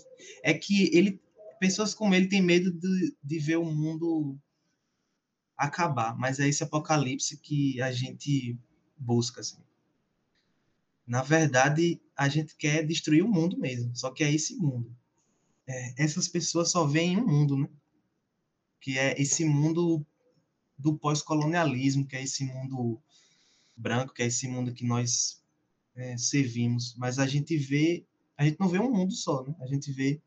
É que ele pessoas como ele têm medo de, de ver o mundo acabar, mas é esse apocalipse que a gente busca. Assim. Na verdade, a gente quer destruir o mundo mesmo, só que é esse mundo. É, essas pessoas só veem um mundo, né? Que é esse mundo do pós-colonialismo, que é esse mundo branco, que é esse mundo que nós é, servimos. Mas a gente vê, a gente não vê um mundo só, né? A gente vê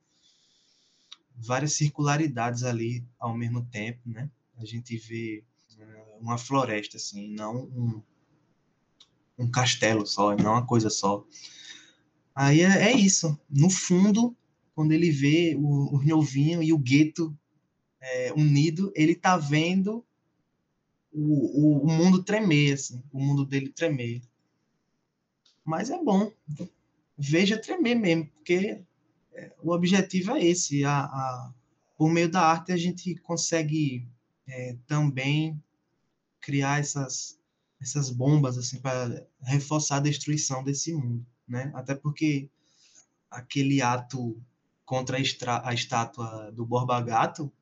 várias circularidades ali ao mesmo tempo, né? A gente vê uh, uma floresta, assim, não um, um castelo só, não uma coisa só. Aí é, é isso. No fundo, quando ele vê o, o Riovinho e o gueto é, unido, ele tá vendo o, o, o, mundo tremer, assim, o mundo dele tremer. Mas é bom. Veja tremer mesmo, porque o objetivo é esse. A, a, por meio da arte, a gente consegue é, também criar essas, essas bombas assim para reforçar a destruição desse mundo, né? Até porque aquele ato contra a, extra, a estátua do Borba Gato,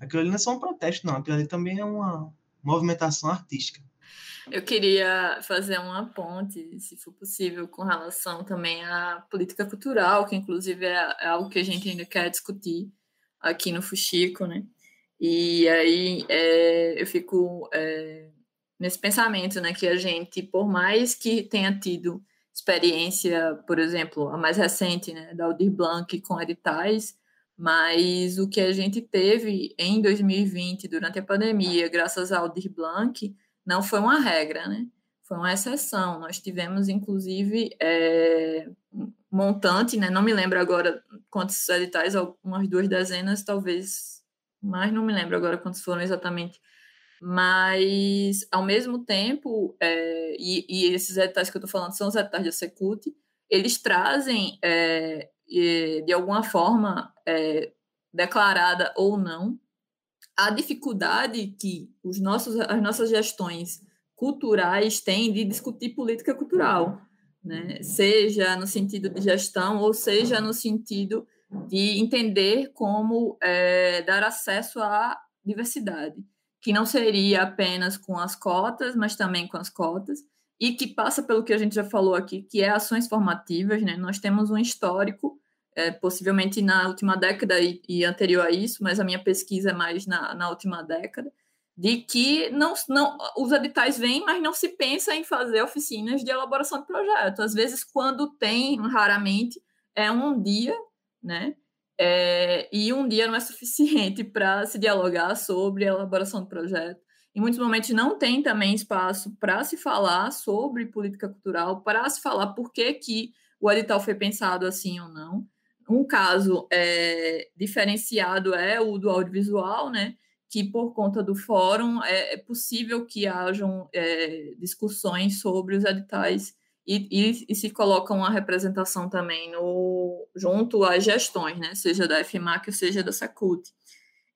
aquilo ali não é só um protesto, não. Aquilo ali também é uma movimentação artística. Eu queria fazer uma ponte, se for possível, com relação também à política cultural, que inclusive é, é algo que a gente ainda quer discutir aqui no Fuxico, né? E aí é, eu fico é, nesse pensamento, né, que a gente, por mais que tenha tido experiência, por exemplo, a mais recente, né, da Aldir Blanc com editais, mas o que a gente teve em 2020, durante a pandemia, graças ao Aldir Blanc, não foi uma regra, né? Foi uma exceção. Nós tivemos, inclusive, é, montante, né? Não me lembro agora quantos editais, umas duas dezenas, talvez, mas não me lembro agora quantos foram exatamente. Mas, ao mesmo tempo, é, e, e, esses editais que eu estou falando são os editais da Secult, eles trazem, é, de alguma forma, é, declarada ou não, a dificuldade que os nossos, as nossas gestões culturais têm de discutir política cultural, né? seja no sentido de gestão ou seja no sentido de entender como é, dar acesso à diversidade, que não seria apenas com as cotas, mas também com as cotas, e que passa pelo que a gente já falou aqui, que é ações formativas, né? Nós temos um histórico, é, possivelmente na última década e, e, anterior a isso, mas a minha pesquisa é mais na, na última década, de que não, não, os editais vêm, mas não se pensa em fazer oficinas de elaboração de projeto. Às vezes, quando tem, raramente, é um dia, né? É, e um dia não é suficiente para se dialogar sobre a elaboração do projeto. Em muitos momentos não tem também espaço para se falar sobre política cultural, para se falar por que, que o edital foi pensado assim ou não. Um caso é, diferenciado é o do audiovisual, né? que por conta do fórum é, é possível que hajam é, discussões sobre os editais e, e, e, se coloca uma representação também no, junto às gestões, né? seja da FMAC ou seja da SACUT.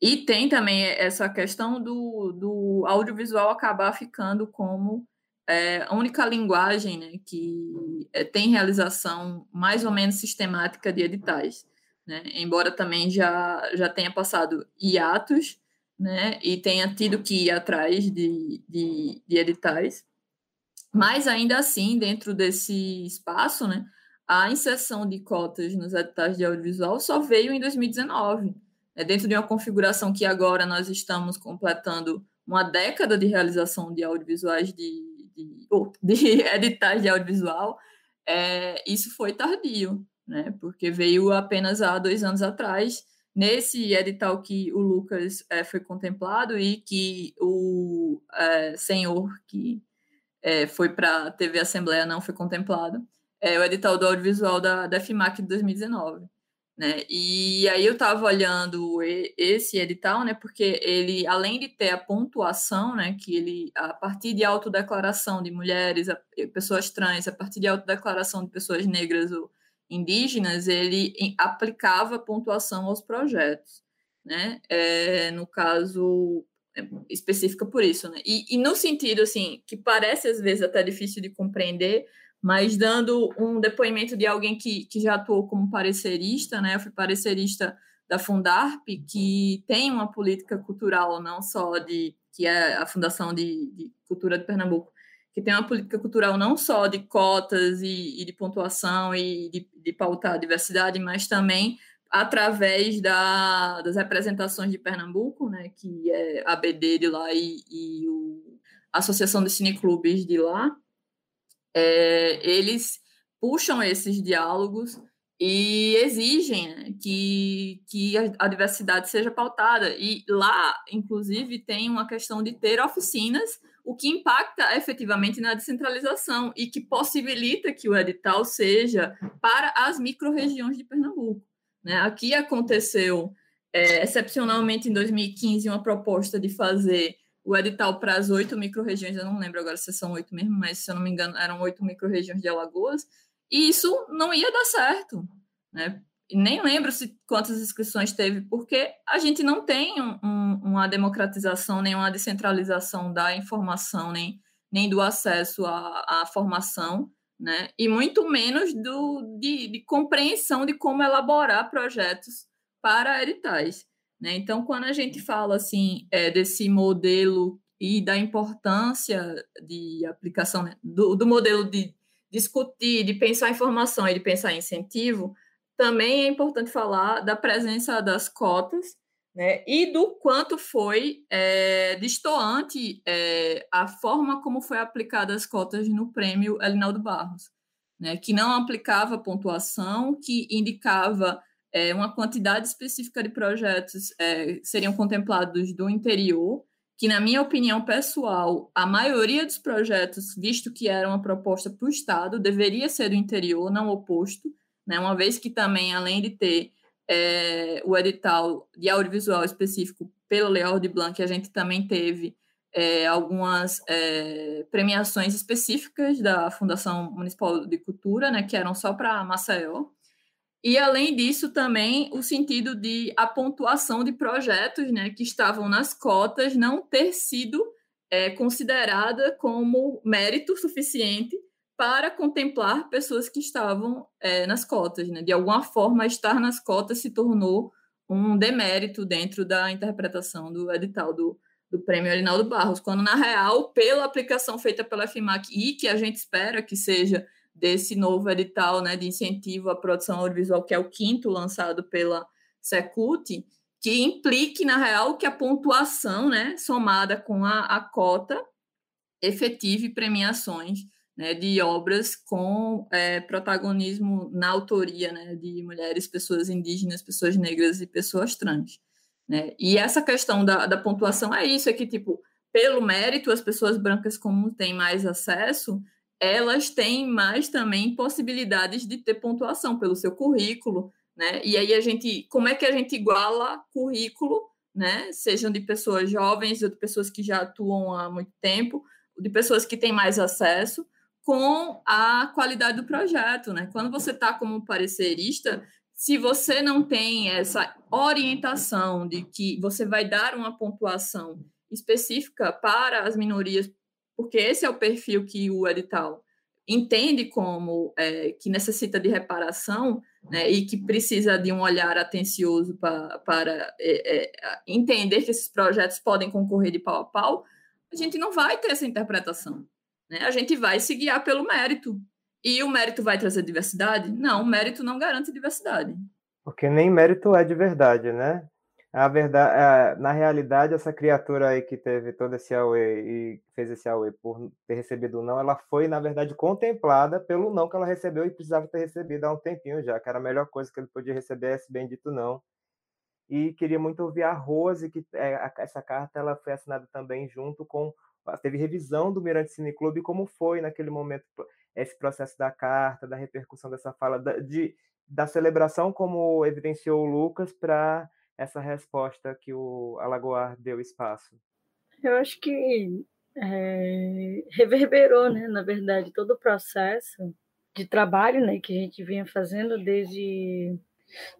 E tem também essa questão do, do audiovisual acabar ficando como é, a única linguagem né, que é, tem realização mais ou menos sistemática de editais. Né? Embora também já, já tenha passado hiatos né, e tenha tido que ir atrás de, de, de editais, mas ainda assim, dentro desse espaço, né, a inserção de cotas nos editais de audiovisual só veio em 2019, né, dentro de uma configuração que agora nós estamos completando uma década de realização de audiovisuais de, de, de editais de audiovisual, é, isso foi tardio, né, porque veio apenas há dois anos atrás nesse edital que o Lucas é, foi contemplado e que o é, senhor que é, foi para a TV Assembleia não foi contemplado, é o edital do audiovisual da, da FIMAC de 2019. Né? E aí eu estava olhando esse edital, né, porque ele, além de ter a pontuação, né, que ele, a partir de autodeclaração de mulheres, pessoas trans, a partir de autodeclaração de pessoas negras ou indígenas, ele aplicava pontuação aos projetos, né? É, no caso específica por isso, né? E, e, no sentido assim que parece às vezes até difícil de compreender, mas dando um depoimento de alguém que, que já atuou como parecerista, né? Eu fui parecerista da Fundarp, que tem uma política cultural não só de que é a Fundação de, de Cultura de Pernambuco, que tem uma política cultural não só de cotas e, e de pontuação e de, de pautar a diversidade, mas também através da, das representações de Pernambuco, né, que é a BD de lá e, e o, a Associação de Cineclubes de lá, é, eles puxam esses diálogos e exigem né, que, que a, diversidade seja pautada. E lá, inclusive, tem uma questão de ter oficinas o que impacta efetivamente na descentralização e que possibilita que o edital seja para as micro-regiões de Pernambuco. Né? Aqui aconteceu, é, excepcionalmente em 2015, uma proposta de fazer o edital para as oito micro-regiões, eu não lembro agora se são oito mesmo, mas se eu não me engano, eram oito micro-regiões de Alagoas, e isso não ia dar certo, né? nem lembro se quantas inscrições teve, porque a gente não tem um, um, uma democratização, nem uma descentralização da informação, nem, nem do acesso à, à formação, né? e muito menos do, de, de, compreensão de como elaborar projetos para editais. Né? Então, quando a gente fala assim é, desse modelo e da importância de aplicação, né? do, do modelo de discutir, de pensar informação e de pensar incentivo, também é importante falar da presença das cotas né, e do quanto foi é, destoante é, a forma como foi aplicada as cotas no prêmio Elinaldo Barros, né, que não aplicava pontuação, que indicava é, uma quantidade específica de projetos é, seriam contemplados do interior, que, na minha opinião pessoal, a maioria dos projetos, visto que era uma proposta para o Estado, deveria ser do interior, não oposto, né? Uma vez que também, além de ter é, o edital de audiovisual específico pelo Leal de Blanc, a gente também teve é, algumas é, premiações específicas da Fundação Municipal de Cultura, né, que eram só para Maceió. E, além disso, também o sentido de a pontuação de projetos né, que estavam nas cotas não ter sido é, considerada como mérito suficiente para contemplar pessoas que estavam é, nas cotas. Né? De alguma forma, estar nas cotas se tornou um demérito dentro da interpretação do edital do, do prêmio Arinaldo Barros, quando na real, pela aplicação feita pela FIMAC e que a gente espera que seja desse novo edital né, de incentivo à produção audiovisual, que é o quinto lançado pela Secult, que implique, na real, que a pontuação né, somada com a, a cota efetive premiações né, de obras com é, protagonismo na autoria né, de mulheres, pessoas indígenas, pessoas negras e pessoas trans. Né? E essa questão da, da pontuação é isso, é que, tipo, pelo mérito, as pessoas brancas, como têm mais acesso, elas têm mais também possibilidades de ter pontuação pelo seu currículo, né? E aí a gente, como é que a gente iguala currículo, né? Sejam de pessoas jovens ou de pessoas que já atuam há muito tempo, de pessoas que têm mais acesso, com a qualidade do projeto, né? Quando você está como parecerista, se você não tem essa orientação de que você vai dar uma pontuação específica para as minorias, porque esse é o perfil que o edital entende como é, que necessita de reparação né, e que precisa de um olhar atencioso pra, para é, é, entender que esses projetos podem concorrer de pau a pau, a gente não vai ter essa interpretação. Né? A gente vai se guiar pelo mérito, e o mérito vai trazer diversidade? Não, o mérito não garante diversidade. Porque nem mérito é de verdade, né? A verdade, na realidade, essa criatura aí que teve todo esse AUE e fez esse AUE por ter recebido o não, ela foi, na verdade, contemplada pelo não que ela recebeu e precisava ter recebido há um tempinho já, que era a melhor coisa que ele podia receber, esse bendito não. E queria muito ouvir a Rose, que é, essa carta ela foi assinada também junto com. Teve revisão do Mirante Cine Clube, como foi naquele momento esse processo da carta, da repercussão dessa fala, da, de, da celebração, como evidenciou o Lucas, para essa resposta que o Alagoar deu espaço? Eu acho que é, reverberou, né, na verdade, todo o processo de trabalho né, que a gente vinha fazendo desde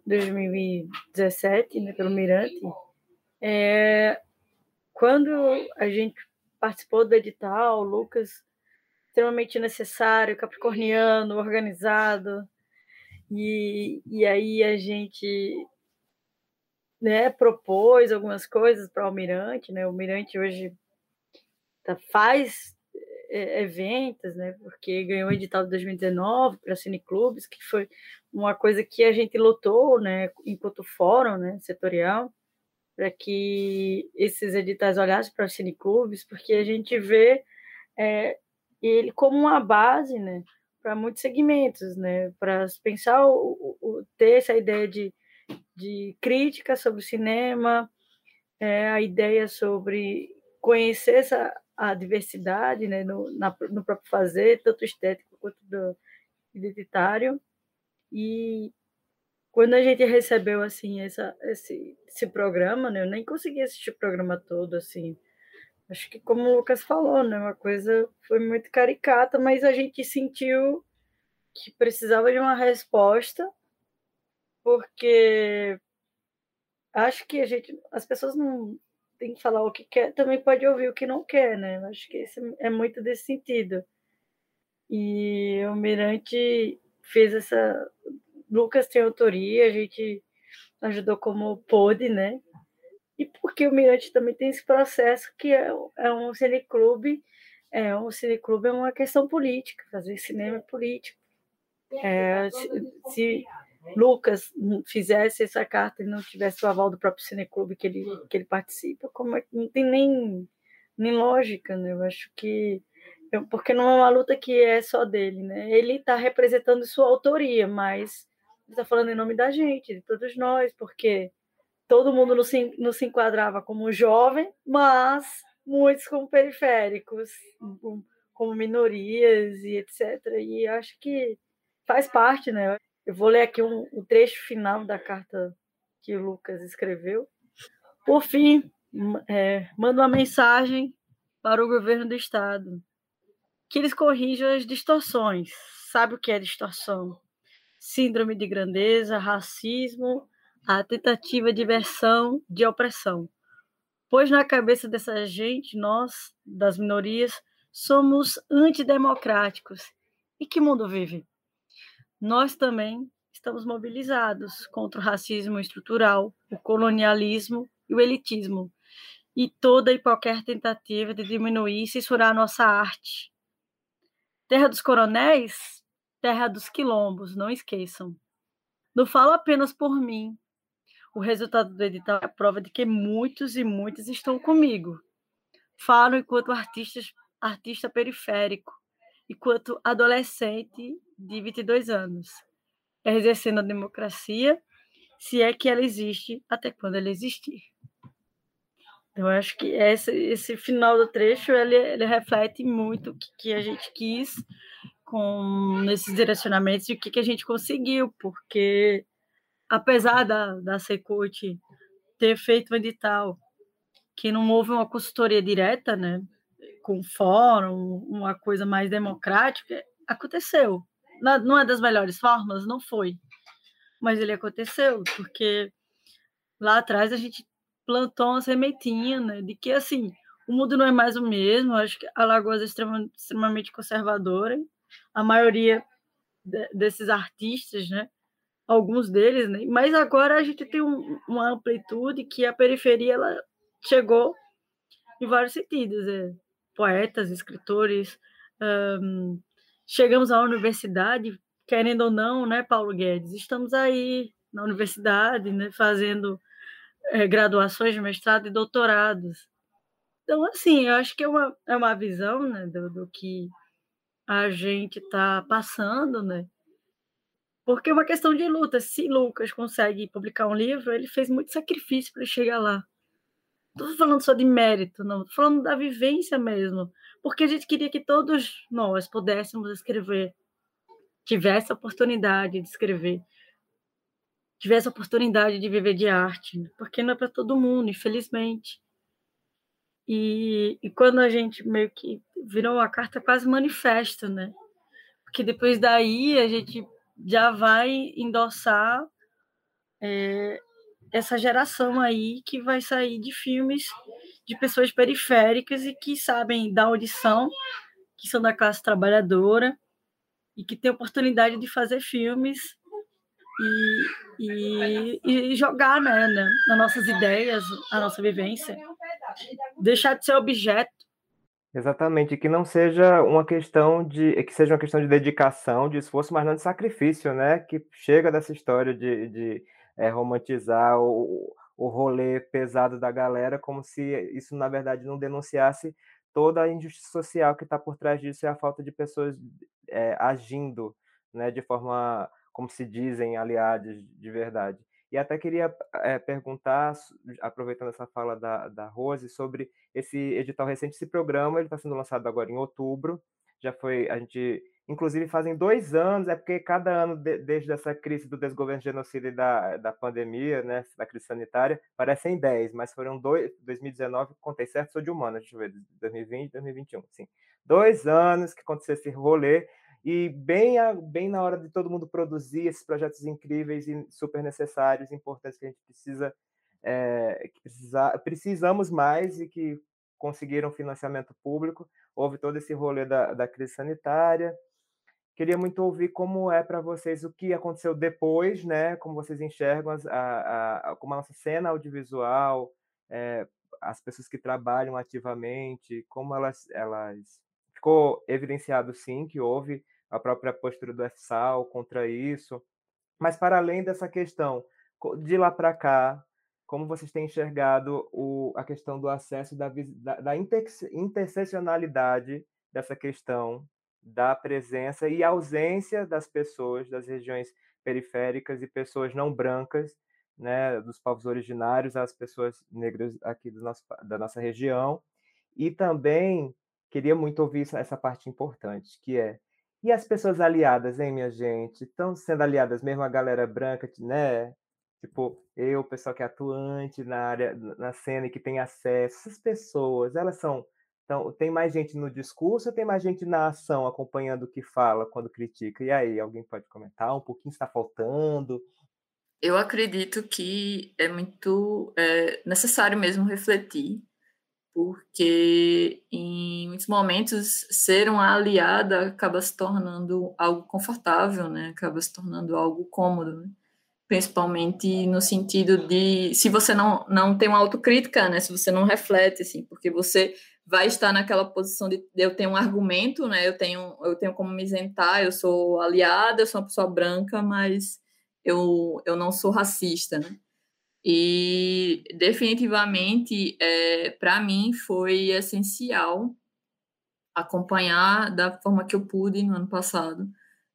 2017, né, pelo Mirante. É, quando a gente participou do edital, Lucas extremamente necessário, capricorniano, organizado. E, e aí a gente né, propôs algumas coisas para o Almirante, né? O Almirante hoje tá, faz é, eventos, né? Porque ganhou o edital de 2019 para cineclubes, que foi uma coisa que a gente lutou, né? Enquanto fórum, né? Setorial, para que esses editais olhassem para os cineclubes, porque a gente vê é, ele como uma base, né, para muitos segmentos, né, para pensar o, o, ter essa ideia de, de crítica sobre o cinema, é, a ideia sobre conhecer essa a diversidade, né, no, na, no próprio fazer, tanto estético quanto do identitário, e quando a gente recebeu assim essa, esse, esse programa, né, eu nem consegui assistir o programa todo assim, Acho que como o Lucas falou, né? Uma coisa foi muito caricata, mas a gente sentiu que precisava de uma resposta, porque acho que a gente, as pessoas não tem que falar o que quer, também pode ouvir o que não quer, né? Acho que esse é muito desse sentido. E o Mirante fez essa. Lucas tem autoria, a gente ajudou como pôde, né? e porque o Mirante também tem esse processo que é, é um cineclube, é um cineclube é uma questão política, fazer cinema é político. É, se, se, Lucas fizesse essa carta e não tivesse o aval do próprio cineclube que ele que ele participa, como é, não tem nem nem lógica, né? Eu acho que porque não é uma luta que é só dele, né? Ele está representando sua autoria, mas está falando em nome da gente, de todos nós, porque todo mundo não se, não se enquadrava como jovem, mas muitos como periféricos, como minorias e etc. E acho que faz parte, né? Eu vou ler aqui um, um trecho final da carta que o Lucas escreveu. Por fim, é, mando uma mensagem para o governo do Estado que eles corrijam as distorções. Sabe o que é distorção? Síndrome de grandeza, racismo, a tentativa de versão de opressão. Pois na cabeça dessa gente, nós, das minorias, somos antidemocráticos. E que mundo vive? Nós também estamos mobilizados contra o racismo estrutural, o colonialismo e o elitismo. e toda e qualquer tentativa de diminuir e censurar nossa arte. Terra dos Coronéis, terra dos quilombos, não esqueçam. Não falo apenas por mim. O resultado do edital é a prova de que muitos e muitas estão comigo. Falo enquanto artistas, artista periférico, enquanto adolescente de 22 anos, exercendo a democracia, se é que ela existe, até quando ela existir. Eu acho que esse, esse final do trecho ele, ele reflete muito o que, que, a gente quis com direcionamentos e o que, que a gente conseguiu, porque apesar da, da Secult ter feito um edital que não houve uma consultoria direta, né, com fórum, uma coisa mais democrática, aconteceu. Não é das melhores formas, não foi, mas ele aconteceu porque lá atrás a gente plantou uma sementinha, né, de que assim o mundo não é mais o mesmo. Acho que Alagoas é extremamente, extremamente conservadora. A maioria de, desses artistas, né, alguns deles, né, mas agora a gente tem um, uma amplitude que a periferia ela chegou em vários sentidos, é, poetas, escritores. Um, chegamos à universidade, querendo ou não, né, Paulo Guedes, estamos aí na universidade, né, fazendo é, graduações mestrado e doutorados. Então, assim, eu acho que é uma, é uma visão né, do, do que a gente está passando, né? Porque é uma questão de luta. Se Lucas consegue publicar um livro, ele fez muito sacrifício para chegar lá. Não estou falando só de mérito, não. Estou falando da vivência mesmo. Porque a gente queria que todos nós pudéssemos escrever, tivesse a oportunidade de escrever tivesse a oportunidade de viver de arte, né? porque não é para todo mundo, infelizmente. E, e, quando a gente meio que virou uma carta quase manifesta, né? Porque depois daí a gente já vai endossar é, essa geração aí que vai sair de filmes de pessoas periféricas e que sabem dar audição, que são da classe trabalhadora e que tem oportunidade de fazer filmes e, e, e jogar né, né, nas nossas ideias, a nossa vivência. Deixar de ser objeto. Exatamente, que não seja uma questão de que seja uma questão de dedicação, de esforço, mas não de sacrifício, né? Que chega dessa história de, de é, romantizar o, o rolê pesado da galera, como se isso na verdade não denunciasse toda a injustiça social que está por trás disso e a falta de pessoas é, agindo, né? De forma como se dizem aliados de verdade. E até queria é, perguntar, aproveitando essa fala da, da Rose, sobre esse edital recente, esse programa, ele está sendo lançado agora em outubro, já foi, a gente, inclusive fazem dois anos, é porque cada ano, de, desde essa crise do desgoverno genocida e da, da pandemia, né, da crise sanitária, parecem dez, mas foram dois, 2019, contei certo, sou de humanas, deixa eu ver, 2020, 2021, sim. Dois anos que aconteceu esse rolê, e bem, a, bem na hora de todo mundo produzir esses projetos incríveis e super necessários, importantes que a gente precisa, é, que precisa, precisamos mais e que conseguiram financiamento público. Houve todo esse rolê da, da crise sanitária. Queria muito ouvir como é para vocês o que aconteceu depois, né? Como vocês enxergam as, a, a, como a nossa cena audiovisual, é, as pessoas que trabalham ativamente, como elas, elas ficou evidenciado sim que houve a própria postura do FSAL contra isso. Mas, para além dessa questão, de lá para cá, como vocês têm enxergado o, a questão do acesso, da, da, da interseccionalidade dessa questão, da presença e ausência das pessoas das regiões periféricas e pessoas não brancas, né, dos povos originários, as pessoas negras aqui do nosso, da nossa região. E também queria muito ouvir essa parte importante, que é e as pessoas aliadas, hein, minha gente? Estão sendo aliadas mesmo a galera branca, né? Tipo, eu, o pessoal que é atuante na área, na cena e que tem acesso. Essas pessoas, elas são. Então, tem mais gente no discurso ou tem mais gente na ação acompanhando o que fala quando critica? E aí, alguém pode comentar? Um pouquinho está faltando? Eu acredito que é muito é, necessário mesmo refletir porque em muitos momentos ser uma aliada acaba se tornando algo confortável, né? Acaba se tornando algo cômodo. Né? principalmente no sentido de se você não, não tem uma autocrítica, né? Se você não reflete, assim, porque você vai estar naquela posição de eu tenho um argumento, né? Eu tenho eu tenho como me isentar, eu sou aliada, eu sou uma pessoa branca, mas eu, eu não sou racista, né? E definitivamente, é, para mim, foi essencial acompanhar da forma que eu pude no ano passado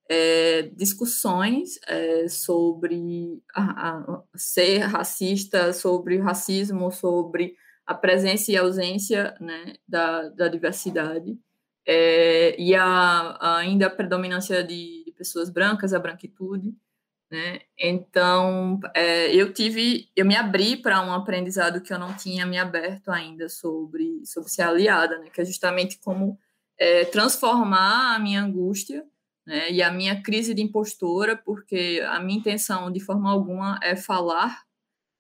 é, discussões é, sobre a, a, ser racista, sobre racismo, sobre a presença e ausência né, da, da diversidade é, e a, ainda a predominância de, de pessoas brancas, a branquitude. Né? Então, é, eu tive, eu me abri para um aprendizado que eu não tinha me aberto ainda sobre, sobre ser aliada, né? que é justamente como é, transformar a minha angústia né? e a minha crise de impostora, porque a minha intenção, de forma alguma, é falar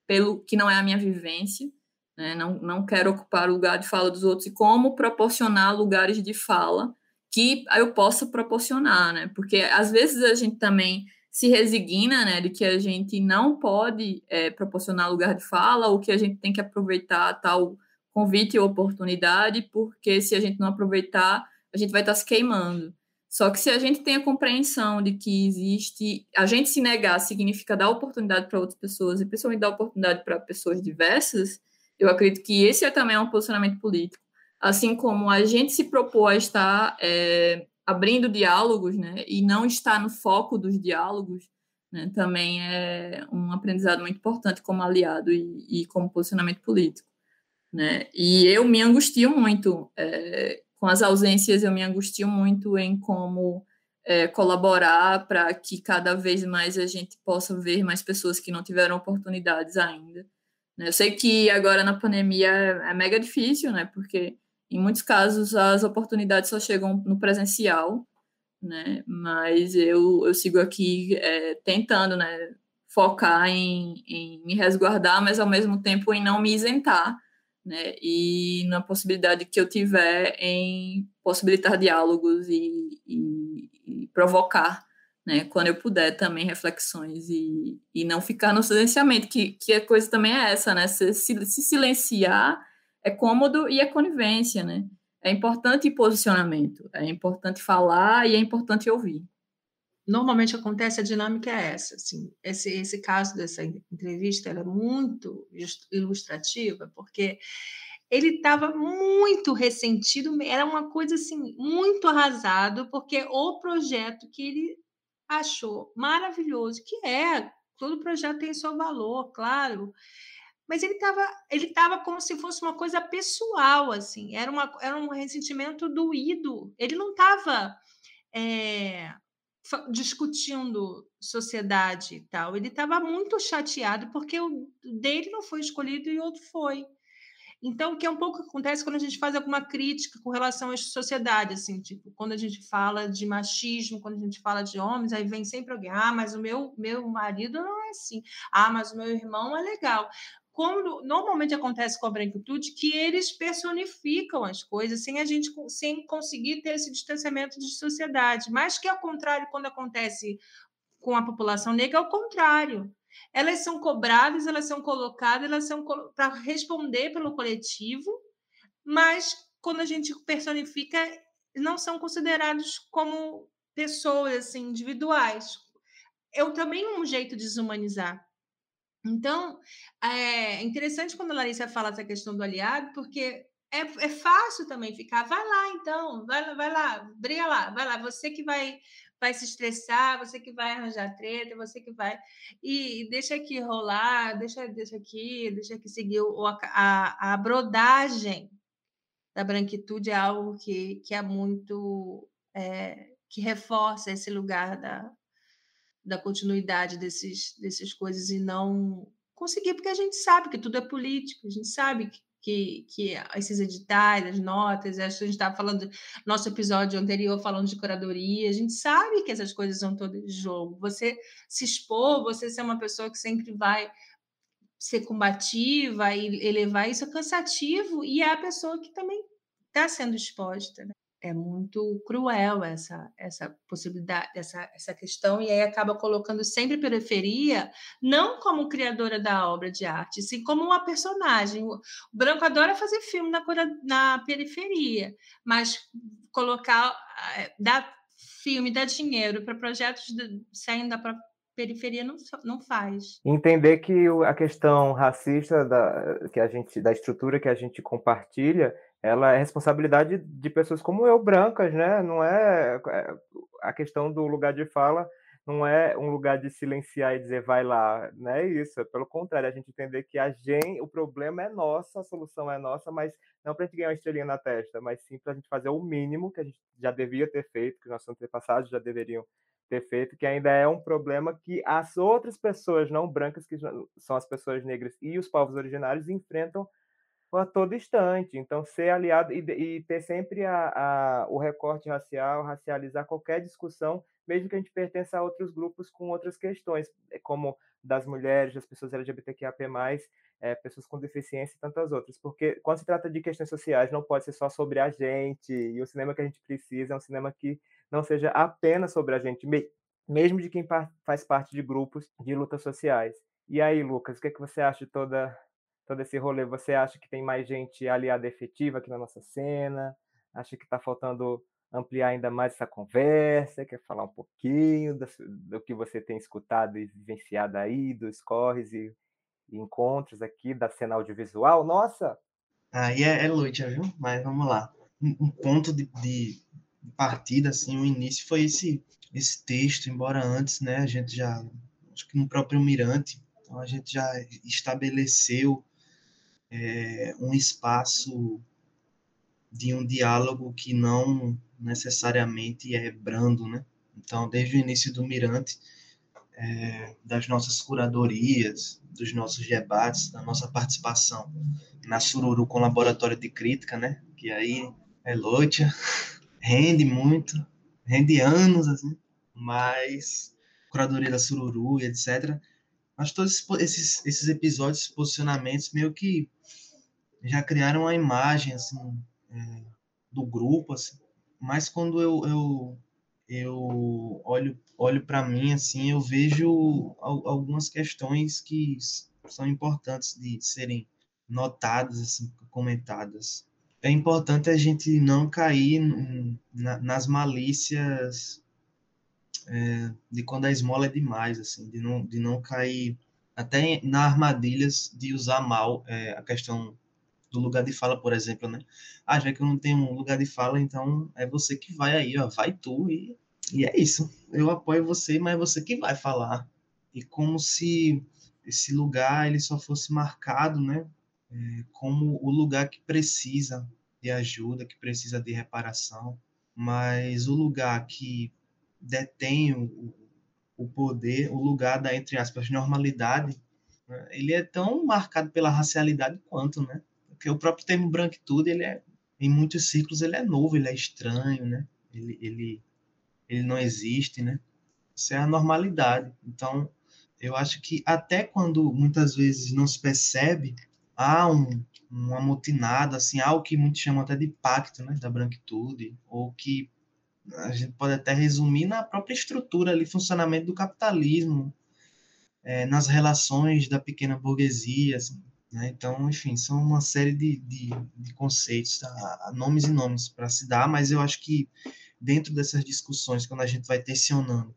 pelo que não é a minha vivência, né? não, não quero ocupar o lugar de fala dos outros, e como proporcionar lugares de fala que eu possa proporcionar, né? porque às vezes a gente também se resigna, né, de que a gente não pode é, proporcionar lugar de fala ou que a gente tem que aproveitar tal convite ou oportunidade, porque se a gente não aproveitar, a gente vai estar se queimando. Só que se a gente tem a compreensão de que existe, a gente se negar significa dar oportunidade para outras pessoas e principalmente dar oportunidade para pessoas diversas, eu acredito que esse é também um posicionamento político. Assim como a gente se propor a estar é, abrindo diálogos, né, e não estar no foco dos diálogos, né, também é um aprendizado muito importante como aliado e, e como posicionamento político, né, e eu me angustio muito é, com as ausências, eu me angustio muito em como é, colaborar para que cada vez mais a gente possa ver mais pessoas que não tiveram oportunidades ainda. Né. Eu sei que agora na pandemia é, é mega difícil, né, porque em muitos casos, as oportunidades só chegam no presencial, né? Mas eu, eu sigo aqui é, tentando, né? Focar em, em me resguardar, mas ao mesmo tempo em não me isentar, né? E na possibilidade que eu tiver em possibilitar diálogos e, e, e provocar, né? Quando eu puder também reflexões e, e não ficar no silenciamento, que, que a coisa também é essa, né? Se, se, se silenciar é cômodo e é conivência, né? É importante posicionamento, é importante falar e é importante ouvir. Normalmente acontece a dinâmica é essa, assim, esse, esse caso dessa entrevista é muito ilustrativa, porque ele estava muito ressentido, era uma coisa assim, muito arrasado, porque o projeto que ele achou maravilhoso, que é, todo projeto tem seu valor, claro, mas ele estava ele tava como se fosse uma coisa pessoal, assim, era, uma, era um ressentimento doído. Ele não estava é, discutindo sociedade e tal, ele estava muito chateado porque o dele não foi escolhido e o outro foi. Então, o que é um pouco que acontece quando a gente faz alguma crítica com relação à sociedade, assim, tipo, quando a gente fala de machismo, quando a gente fala de homens, aí vem sempre alguém, ah, mas o meu, meu marido não é assim, ah, mas o meu irmão é legal como normalmente acontece com a branquitude, que eles personificam as coisas sem a gente sem conseguir ter esse distanciamento de sociedade. Mas que ao contrário, quando acontece com a população negra, é o contrário. Elas são cobradas, elas são colocadas, elas são para responder pelo coletivo, mas quando a gente personifica, não são considerados como pessoas assim, individuais. É também um jeito de desumanizar então, é interessante quando a Larissa fala essa questão do aliado, porque é, é fácil também ficar, vai lá então, vai, vai lá, briga lá, vai lá, você que vai vai se estressar, você que vai arranjar treta, você que vai e, e deixa aqui rolar, deixa, deixa aqui, deixa aqui seguir o, a, a, a brodagem da branquitude é algo que, que é muito é, que reforça esse lugar da, da continuidade desses, dessas coisas e não conseguir, porque a gente sabe que tudo é político, a gente sabe que, que, que esses editais, as notas, a gente estava falando, nosso episódio anterior falando de curadoria, a gente sabe que essas coisas são todas de jogo. Você se expor, você ser uma pessoa que sempre vai ser combativa e elevar isso é cansativo e é a pessoa que também está sendo exposta. Né? É muito cruel essa, essa possibilidade, essa, essa questão, e aí acaba colocando sempre periferia, não como criadora da obra de arte, sim como uma personagem. O branco adora fazer filme na, na periferia, mas colocar, eh, dar filme, dar dinheiro para projetos de, saindo da própria periferia não, não faz. Entender que a questão racista da, que a gente, da estrutura que a gente compartilha ela é responsabilidade de pessoas como eu, brancas, né? Não é, é a questão do lugar de fala não é um lugar de silenciar e dizer vai lá, não é isso, é pelo contrário, a gente entender que a gente, o problema é nosso, a solução é nossa, mas não para a gente ganhar uma estrelinha na testa, mas sim para a gente fazer o mínimo que a gente já devia ter feito, que nossos antepassados já deveriam ter feito, que ainda é um problema que as outras pessoas não brancas, que são as pessoas negras e os povos originários, enfrentam a todo instante. Então, ser aliado e, e ter sempre a, a, o recorte racial, racializar qualquer discussão, mesmo que a gente pertença a outros grupos com outras questões, é como das mulheres, das pessoas LGBTQIAP+, é, pessoas com deficiência e tantas outras. Porque quando se trata de questões sociais, não pode ser só sobre a gente, e o cinema que a gente precisa é um cinema que não seja apenas sobre a gente, mesmo de quem faz parte de grupos de lutas sociais. E aí, Lucas, o que, é que você acha de toda todo esse rolê, você acha que tem mais gente aliada efetiva aqui na nossa cena? Acha que está faltando ampliar ainda mais essa conversa? Quer falar um pouquinho do, do que você tem escutado e vivenciado aí, dos corres e, e encontros aqui da cena audiovisual? Nossa! Aí é, é noite, viu? Mas vamos lá. Um ponto de, de, partida, assim, o início foi esse, esse texto, embora antes, né, a gente já, acho que no próprio Mirante, então a gente já estabeleceu é, um espaço de um diálogo que não necessariamente é brando, né? Então, desde o início do Mirante, é, das nossas curadorias, dos nossos debates, da nossa participação na Sururu com Laboratório de Crítica, né? Que aí é lotia, rende muito, rende anos, assim, mas curadoria da Sururu e etc. Mas todos esses, esses episódios, posicionamentos, meio que já criaram uma imagem assim é, do grupo assim. Mas quando eu, eu, eu olho olho para mim assim eu vejo algumas questões que são importantes de serem notadas assim comentadas. É importante a gente não cair na, nas malícias é, de quando a esmola é demais assim de não de não cair até na armadilhas de usar mal é, a questão do lugar de fala, por exemplo, né? Ah, já que eu não tenho lugar de fala, então é você que vai aí, ó, vai tu e, e é isso. Eu apoio você, mas é você que vai falar. E como se esse lugar ele só fosse marcado, né? É, como o lugar que precisa de ajuda, que precisa de reparação, mas o lugar que detém o, o poder, o lugar da, entre aspas, normalidade, né? ele é tão marcado pela racialidade quanto, né? porque o próprio termo branquitude, ele é, em muitos ciclos, ele é novo, ele é estranho, né? Ele, ele, ele não existe, né? Isso é a normalidade. Então, eu acho que até quando muitas vezes não se percebe, há um, um amotinado, assim, algo que muitos chamam até de pacto, né? Da branquitude, ou que a gente pode até resumir na própria estrutura ali, funcionamento do capitalismo, é, nas relações da pequena burguesia, assim, né? Então, enfim, são uma série de, de, de conceitos, tá? nomes e nomes para se dar, mas eu acho que dentro dessas discussões, quando a gente vai tensionando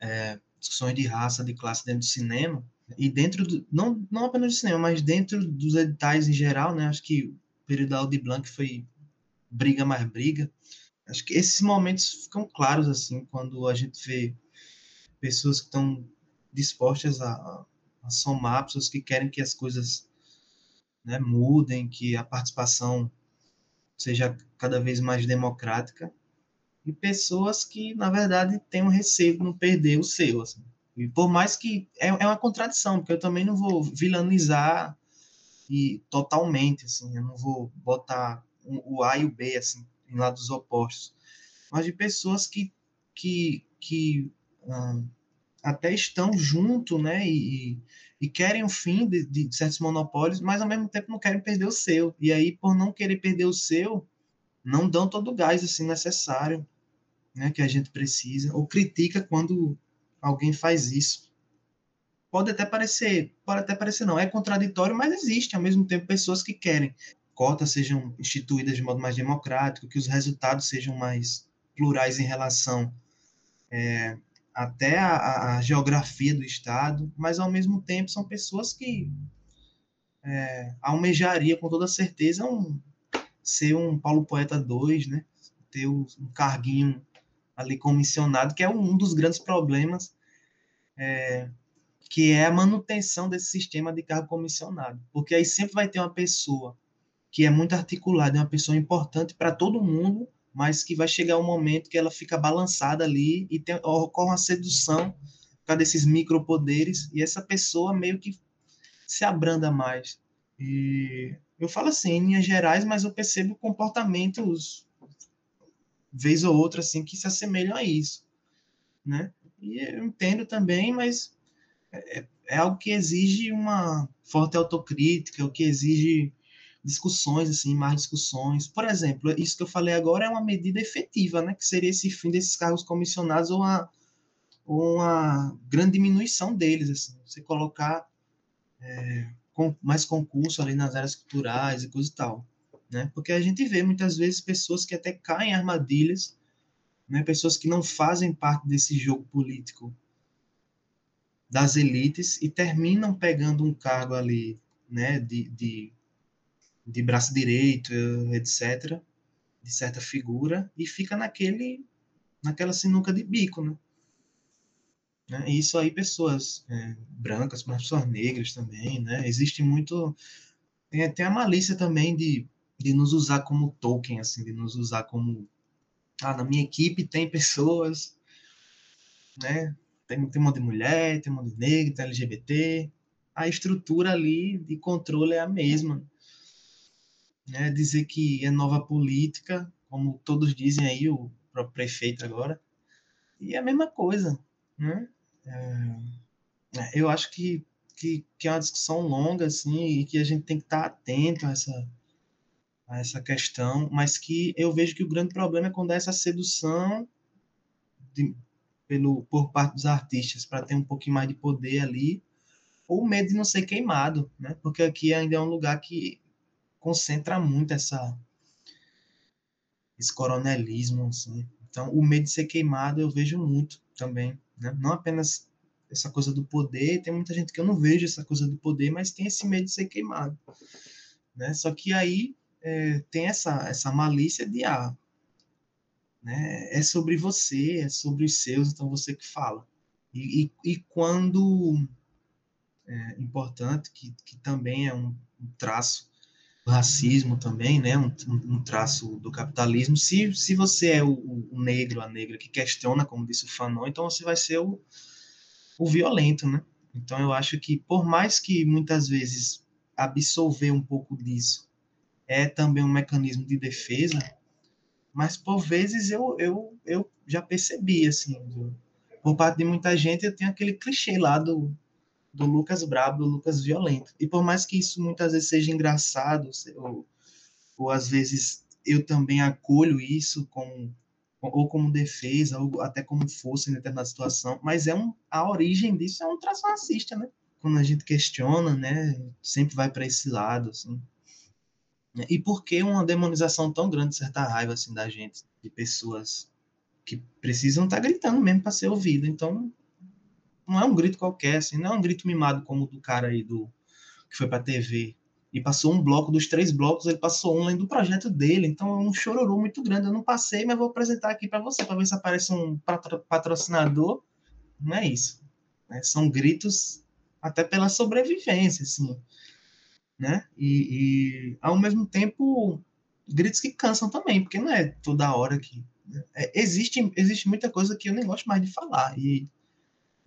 é, discussões de raça, de classe dentro do cinema, e dentro do, não, não apenas do cinema, mas dentro dos editais em geral, né? Acho que o período da Audi Blanc foi briga mais briga. Acho que esses momentos ficam claros, assim, quando a gente vê pessoas que estão dispostas a, a somar pessoas que querem que as coisas né, mudem, que a participação seja cada vez mais democrática, e pessoas que, na verdade, têm um receio de não perder o seu. Assim. E por mais que é, é uma contradição, porque eu também não vou vilanizar e totalmente, assim, eu não vou botar o A e o B assim, em lados opostos, mas de pessoas que que, que hum, até estão junto, né, e, e querem o fim de, de, certos monopólios, mas ao mesmo tempo não querem perder o seu. E aí, por não querer perder o seu, não dão todo o gás assim necessário, né, que a gente precisa, ou critica quando alguém faz isso. Pode até parecer, pode até parecer não, é contraditório, mas existe ao mesmo tempo pessoas que querem cotas sejam instituídas de modo mais democrático, que os resultados sejam mais plurais em relação é, até a, a, geografia do Estado, mas ao mesmo tempo são pessoas que é, almejaria com toda certeza um, ser um Paulo Poeta 2, né? ter um carguinho ali comissionado, que é um dos grandes problemas, é, que é a manutenção desse sistema de cargo comissionado. Porque aí sempre vai ter uma pessoa que é muito articulada, é uma pessoa importante para todo mundo, mas que vai chegar um momento que ela fica balançada ali e tem, ocorre uma sedução por causa desses micropoderes, e essa pessoa meio que se abranda mais. E eu falo assim, em linhas gerais, mas eu percebo comportamentos, vez ou outra, assim, que se assemelham a isso, né? E eu entendo também, mas é, é algo que exige uma forte autocrítica, o que exige discussões, assim, mais discussões. Por exemplo, isso que eu falei agora é uma medida efetiva, né? Que seria esse fim desses cargos comissionados ou uma, ou uma grande diminuição deles, assim. Você colocar é, com, mais concurso ali nas áreas culturais e coisa e tal, né? Porque a gente vê muitas vezes pessoas que até caem em armadilhas, né? Pessoas que não fazem parte desse jogo político das elites e terminam pegando um cargo ali, né? de, de de braço direito, etc., de certa figura, e fica naquele, naquela sinuca de bico, né? né? E isso aí, pessoas é, brancas, pessoas negras também, né? Existe muito... Tem, tem a malícia também de, de nos usar como token, assim, de nos usar como... Ah, na minha equipe tem pessoas, né? Tem, tem uma de mulher, tem uma de negro, tem LGBT. A estrutura ali de controle é a mesma né, dizer que é nova política, como todos dizem aí, o próprio prefeito agora, e é a mesma coisa, né? É, é, eu acho que, que, que, é uma discussão longa, assim, e que a gente tem que estar atento a essa, a essa questão, mas que eu vejo que o grande problema é quando há essa sedução de, pelo, por parte dos artistas para ter um pouquinho mais de poder ali, ou medo de não ser queimado, né? Porque aqui ainda é um lugar que concentra muito essa esse coronelismo, assim. Então, o medo de ser queimado eu vejo muito também, né? Não apenas essa coisa do poder, tem muita gente que eu não vejo essa coisa do poder, mas tem esse medo de ser queimado, né? Só que aí é, tem essa essa malícia de ah, né? É sobre você, é sobre os seus, então você que fala. E, e, e quando é importante que, que também é um, um traço racismo também, né, um, um, traço do capitalismo. Se, se você é o, o, negro, a negra que questiona, como disse o Fanon, então você vai ser o, o violento, né? Então eu acho que por mais que muitas vezes absolver um pouco disso é também um mecanismo de defesa, mas por vezes eu, eu, eu já percebi, assim, por parte de muita gente, eu tenho aquele clichê lá do do Lucas brabo, do Lucas violento. E por mais que isso muitas vezes seja engraçado, ou, ou às vezes eu também acolho isso como ou como defesa, ou até como força em determinada situação, mas é um, a origem disso é um traço racista, né? Quando a gente questiona, né, sempre vai para esse lado, assim. E por que uma demonização tão grande, certa raiva, assim, da gente, de pessoas que precisam estar tá gritando mesmo para ser ouvido. Então, não é um grito qualquer, assim, não é um grito mimado como o do cara aí do que foi para TV e passou um bloco dos três blocos, ele passou um além do projeto dele, então é um chororô muito grande. Eu não passei, mas vou apresentar aqui para você para ver se aparece um patrocinador. Não é isso, né? São gritos até pela sobrevivência, assim, né? E, e ao mesmo tempo gritos que cansam também, porque não é toda hora que né? é, existe existe muita coisa que eu nem gosto mais de falar e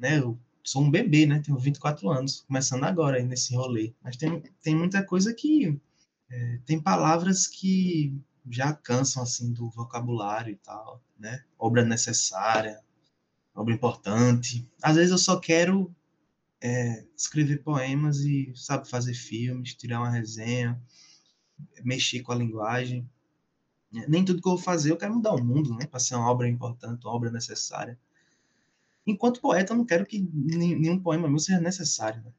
né? Eu sou um bebê, né? Tenho 24 anos, começando agora aí nesse rolê. Mas tem, tem muita coisa que. É, tem palavras que já cansam, assim, do vocabulário e tal, né? Obra necessária, obra importante. Às vezes eu só quero é, escrever poemas e, sabe, fazer filmes, tirar uma resenha, mexer com a linguagem. Nem tudo que eu vou fazer eu quero mudar o mundo, né? Para ser uma obra importante, uma obra necessária. Enquanto poeta, eu não quero que nenhum poema meu seja necessário. Né?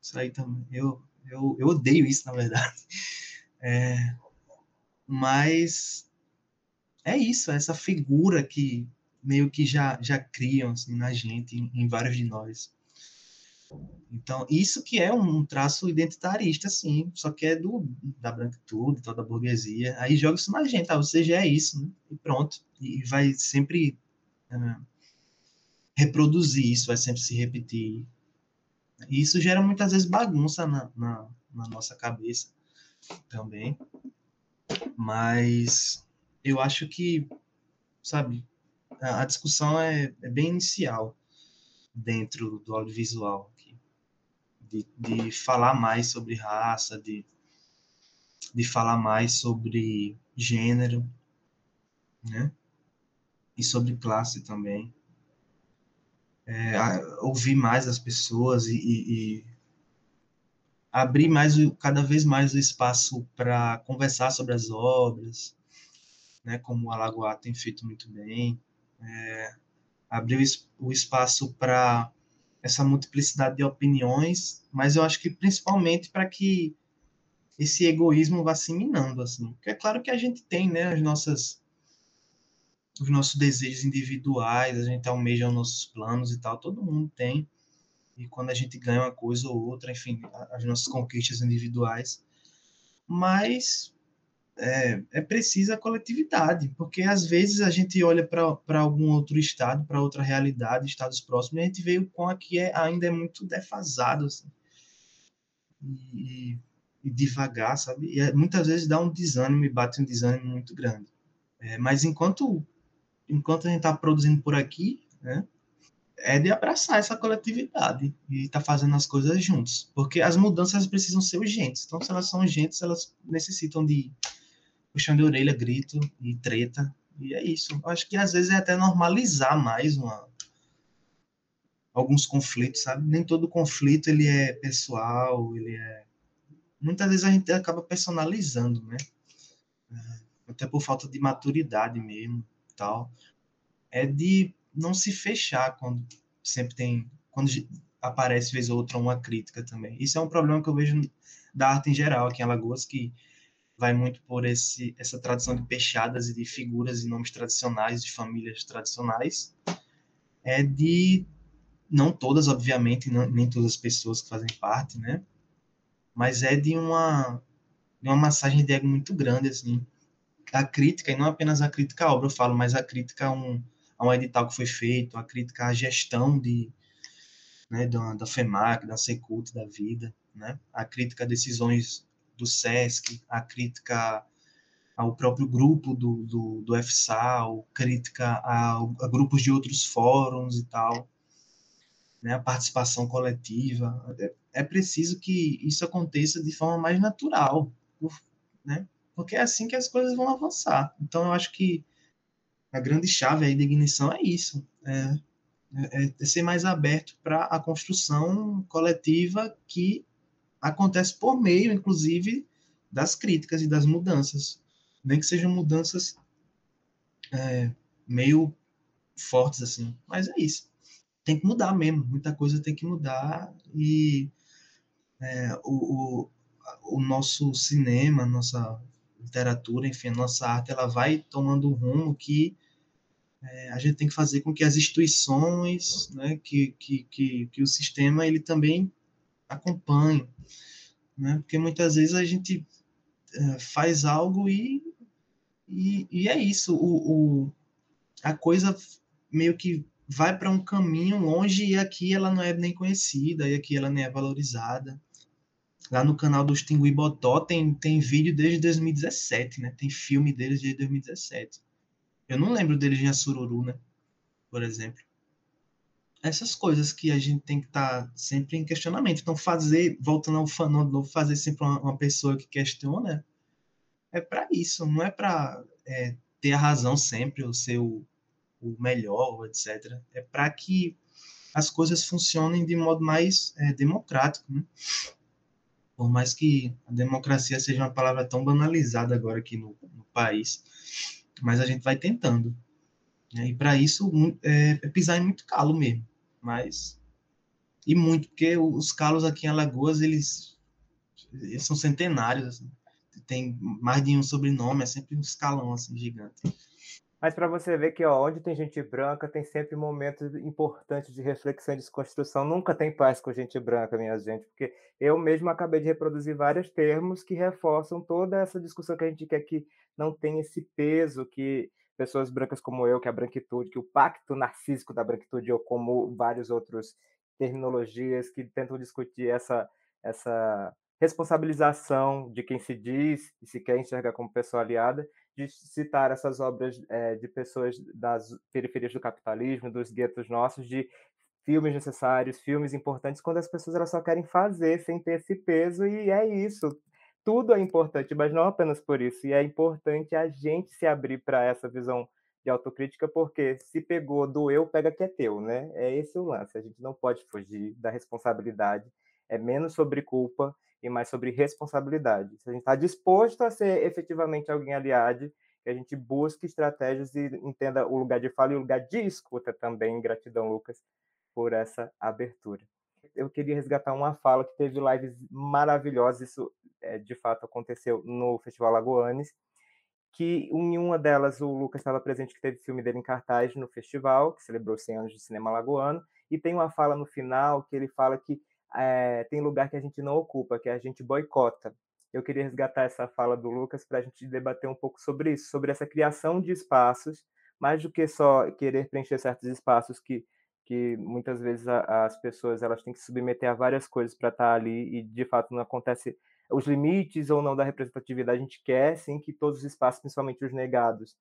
Isso aí também. Eu, eu, eu odeio isso, na verdade. É, mas é isso, é essa figura que meio que já, já criam assim, na gente, em, em vários de nós. Então, isso que é um traço identitarista, sim, só que é do, da branquitude, toda a burguesia. Aí joga isso na gente, ah, você já é isso, né? e pronto. E vai sempre uh, reproduzir isso, vai sempre se repetir. E isso gera muitas vezes bagunça na, na, na nossa cabeça também. Mas eu acho que, sabe, a, a discussão é, é bem inicial dentro do audiovisual de, de falar mais sobre raça, de, de falar mais sobre gênero, né? E sobre classe também. É, ouvir mais as pessoas e, e, e abrir mais cada vez mais o espaço para conversar sobre as obras, né, como o Alagoá tem feito muito bem, é, abrir o espaço para essa multiplicidade de opiniões, mas eu acho que principalmente para que esse egoísmo vá se minando, assim. Porque é claro que a gente tem, né, as nossas os nossos desejos individuais, a gente almeja os nossos planos e tal, todo mundo tem. E quando a gente ganha uma coisa ou outra, enfim, as nossas conquistas individuais. Mas é, é precisa a coletividade, porque às vezes a gente olha para algum outro estado, para outra realidade, estados próximos, e a gente vê o quão aqui é, ainda é muito defasado, assim, e, e devagar, sabe? E é, muitas vezes dá um desânimo e bate um desânimo muito grande. É, mas enquanto, enquanto a gente está produzindo por aqui, né, é de abraçar essa coletividade e estar tá fazendo as coisas juntos, porque as mudanças precisam ser urgentes. Então, se elas são urgentes, elas necessitam de puxão de orelha, grito e treta. E é isso. Eu acho que às vezes é até normalizar mais uma, alguns conflitos, sabe? Nem todo conflito ele é pessoal, ele é muitas vezes a gente acaba personalizando, né? É, até por falta de maturidade mesmo, tal. É de não se fechar quando sempre tem quando aparece vez ou outra uma crítica também. Isso é um problema que eu vejo da arte em geral aqui em Alagoas que vai muito por esse, essa tradição de pechadas e de figuras e nomes tradicionais, de famílias tradicionais, é de, não todas, obviamente, não, nem todas as pessoas que fazem parte, né? Mas é de uma, de uma massagem de ego muito grande, assim. A crítica, e não apenas a crítica à obra, eu falo, mas a crítica a um, a um edital que foi feito, a crítica à gestão de, né, da, da FEMAC, da Secult, da vida, né? A crítica a decisões do SESC, a crítica ao próprio grupo do, do, do FSAL, crítica a, a, grupos de outros fóruns e tal, né, a participação coletiva. É, é preciso que isso aconteça de forma mais natural, né, porque é assim que as coisas vão avançar. Então, eu acho que a grande chave aí da ignição é isso, é, é, é ser mais aberto para a construção coletiva que acontece por meio, inclusive, das críticas e das mudanças. Nem que sejam mudanças é, meio fortes, assim. Mas é isso. Tem que mudar mesmo. Muita coisa tem que mudar. E é, o, o, o nosso cinema, nossa literatura, enfim, a nossa arte, ela vai tomando um rumo que é, a gente tem que fazer com que as instituições, né, que, que, que, que o sistema, ele também acompanhe né? Porque muitas vezes a gente é, faz algo e, e, e, é isso. O, o, a coisa meio que vai para um caminho longe e aqui ela não é nem conhecida, e aqui ela nem é valorizada. Lá no canal dos Tingui Botó tem, tem vídeo desde 2017, né? Tem filme deles desde 2017. Eu não lembro deles em Assururu, né? Por exemplo essas coisas que a gente tem que estar tá sempre em questionamento. Então, fazer, voltando ao fã novo, fazer sempre uma, uma, pessoa que questiona, é para isso, não é para é, ter a razão sempre, ou ser o, o melhor, etc. É para que as coisas funcionem de modo mais é, democrático, né? Por mais que a democracia seja uma palavra tão banalizada agora aqui no, no país, mas a gente vai tentando. Né? E para isso é, é, pisar em muito calo mesmo, mas e muito porque os calos aqui em Alagoas eles, eles são centenários, assim. tem mais de um sobrenome, é sempre um escalão assim gigante. Mas para você ver que ó, onde tem gente branca, tem sempre momentos importantes de reflexão e desconstrução. Nunca tem paz com gente branca, minha gente, porque eu mesmo acabei de reproduzir vários termos que reforçam toda essa discussão que a gente quer que não tenha esse peso que pessoas brancas como eu, que a branquitude, que o pacto narcísico da branquitude, ou como vários outros terminologias que tentam discutir essa, essa responsabilização de quem se diz e se quer enxergar como pessoa aliada, de citar essas obras é, de pessoas das periferias do capitalismo, dos guetos nossos, de filmes necessários, filmes importantes, quando as pessoas elas só querem fazer sem ter esse peso, e é isso. Tudo é importante, mas não apenas por isso. E é importante a gente se abrir para essa visão de autocrítica, porque se pegou do eu, pega que é teu, né? É esse o lance. A gente não pode fugir da responsabilidade. É menos sobre culpa e mais sobre responsabilidade. Se a gente está disposto a ser efetivamente alguém aliado, que a gente busque estratégias e entenda o lugar de fala e o lugar de escuta também. Gratidão, Lucas, por essa abertura. Eu queria resgatar uma fala que teve lives maravilhosas, isso é, de fato aconteceu no Festival Lagoanes, que em uma delas o Lucas estava presente, que teve filme dele em cartaz no festival, que celebrou 100 anos de cinema lagoano, e tem uma fala no final que ele fala que é, tem lugar que a gente não ocupa, que a gente boicota. Eu queria resgatar essa fala do Lucas para a gente debater um pouco sobre isso, sobre essa criação de espaços, mais do que só querer preencher certos espaços que, que muitas vezes a, as pessoas elas têm que submeter a várias coisas para estar tá ali e de fato não acontece os limites ou não da representatividade. A gente quer sim que todos os espaços, principalmente os negados,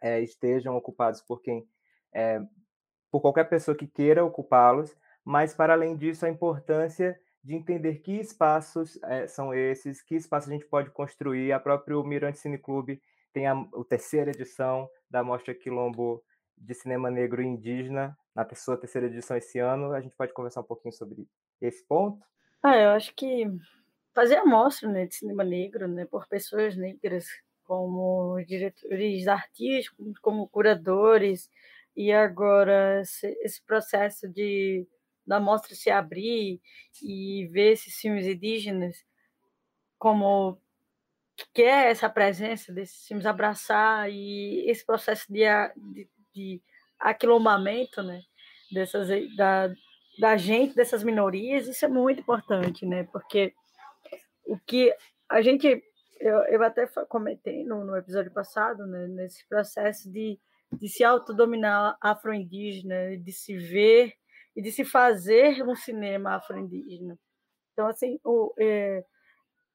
é, estejam ocupados por quem, é, por qualquer pessoa que queira ocupá-los, mas, para além disso, a importância de entender que espaços é, são esses, que espaço a gente pode construir. A própria Mirante Cine Clube tem a, a terceira edição da Mostra Quilombo de Cinema Negro Indígena, na sua terceira edição esse ano. A gente pode conversar um pouquinho sobre esse ponto? Ah, eu acho que fazer a mostra né, de cinema negro né, por pessoas negras, como diretores artísticos, como curadores, e agora esse processo de da mostra se abrir e ver esses filmes indígenas como que é essa presença desses filmes abraçar e esse processo de, de, de aquilombamento né, dessas, da, da gente, dessas minorias, isso é muito importante, né? Porque o que a gente, eu, eu até comentei no, no episódio passado, né, nesse processo de, de se autodominar afro-indígena, de se ver e de se fazer um cinema afro-indígena. Então, assim, o, é,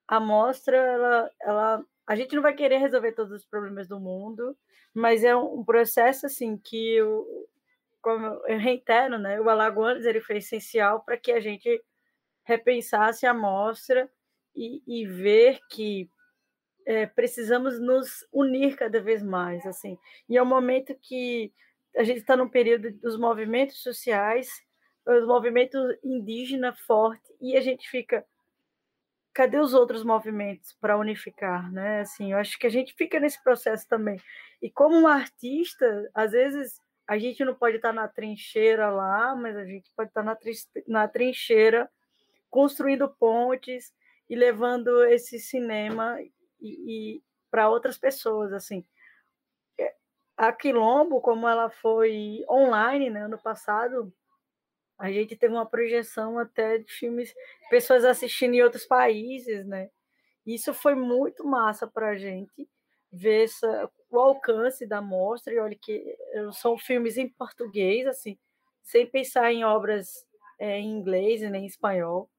a mostra, ela, ela, a gente não vai querer resolver todos os problemas do mundo, mas é um, processo, assim, que, eu, como eu reitero, né, o Alagoanos ele foi essencial para que a gente repensasse a mostra e, e ver que é, precisamos nos unir cada vez mais, assim. E é um momento que a gente está num período dos movimentos sociais, os movimentos indígena forte, e a gente fica, cadê os outros movimentos para unificar, né? Assim, eu acho que a gente fica nesse processo também. E como um artista, às vezes a gente não pode estar na trincheira lá, mas a gente pode estar na, na trincheira construindo pontes e levando esse cinema e, e para outras pessoas, assim a Quilombo, como ela foi online né, ano passado, a gente teve uma projeção até de filmes, pessoas assistindo em outros países, né? Isso foi muito massa para a gente ver essa, o alcance da mostra. E olha que são filmes em português, assim, sem pensar em obras é, em inglês e nem em espanhol.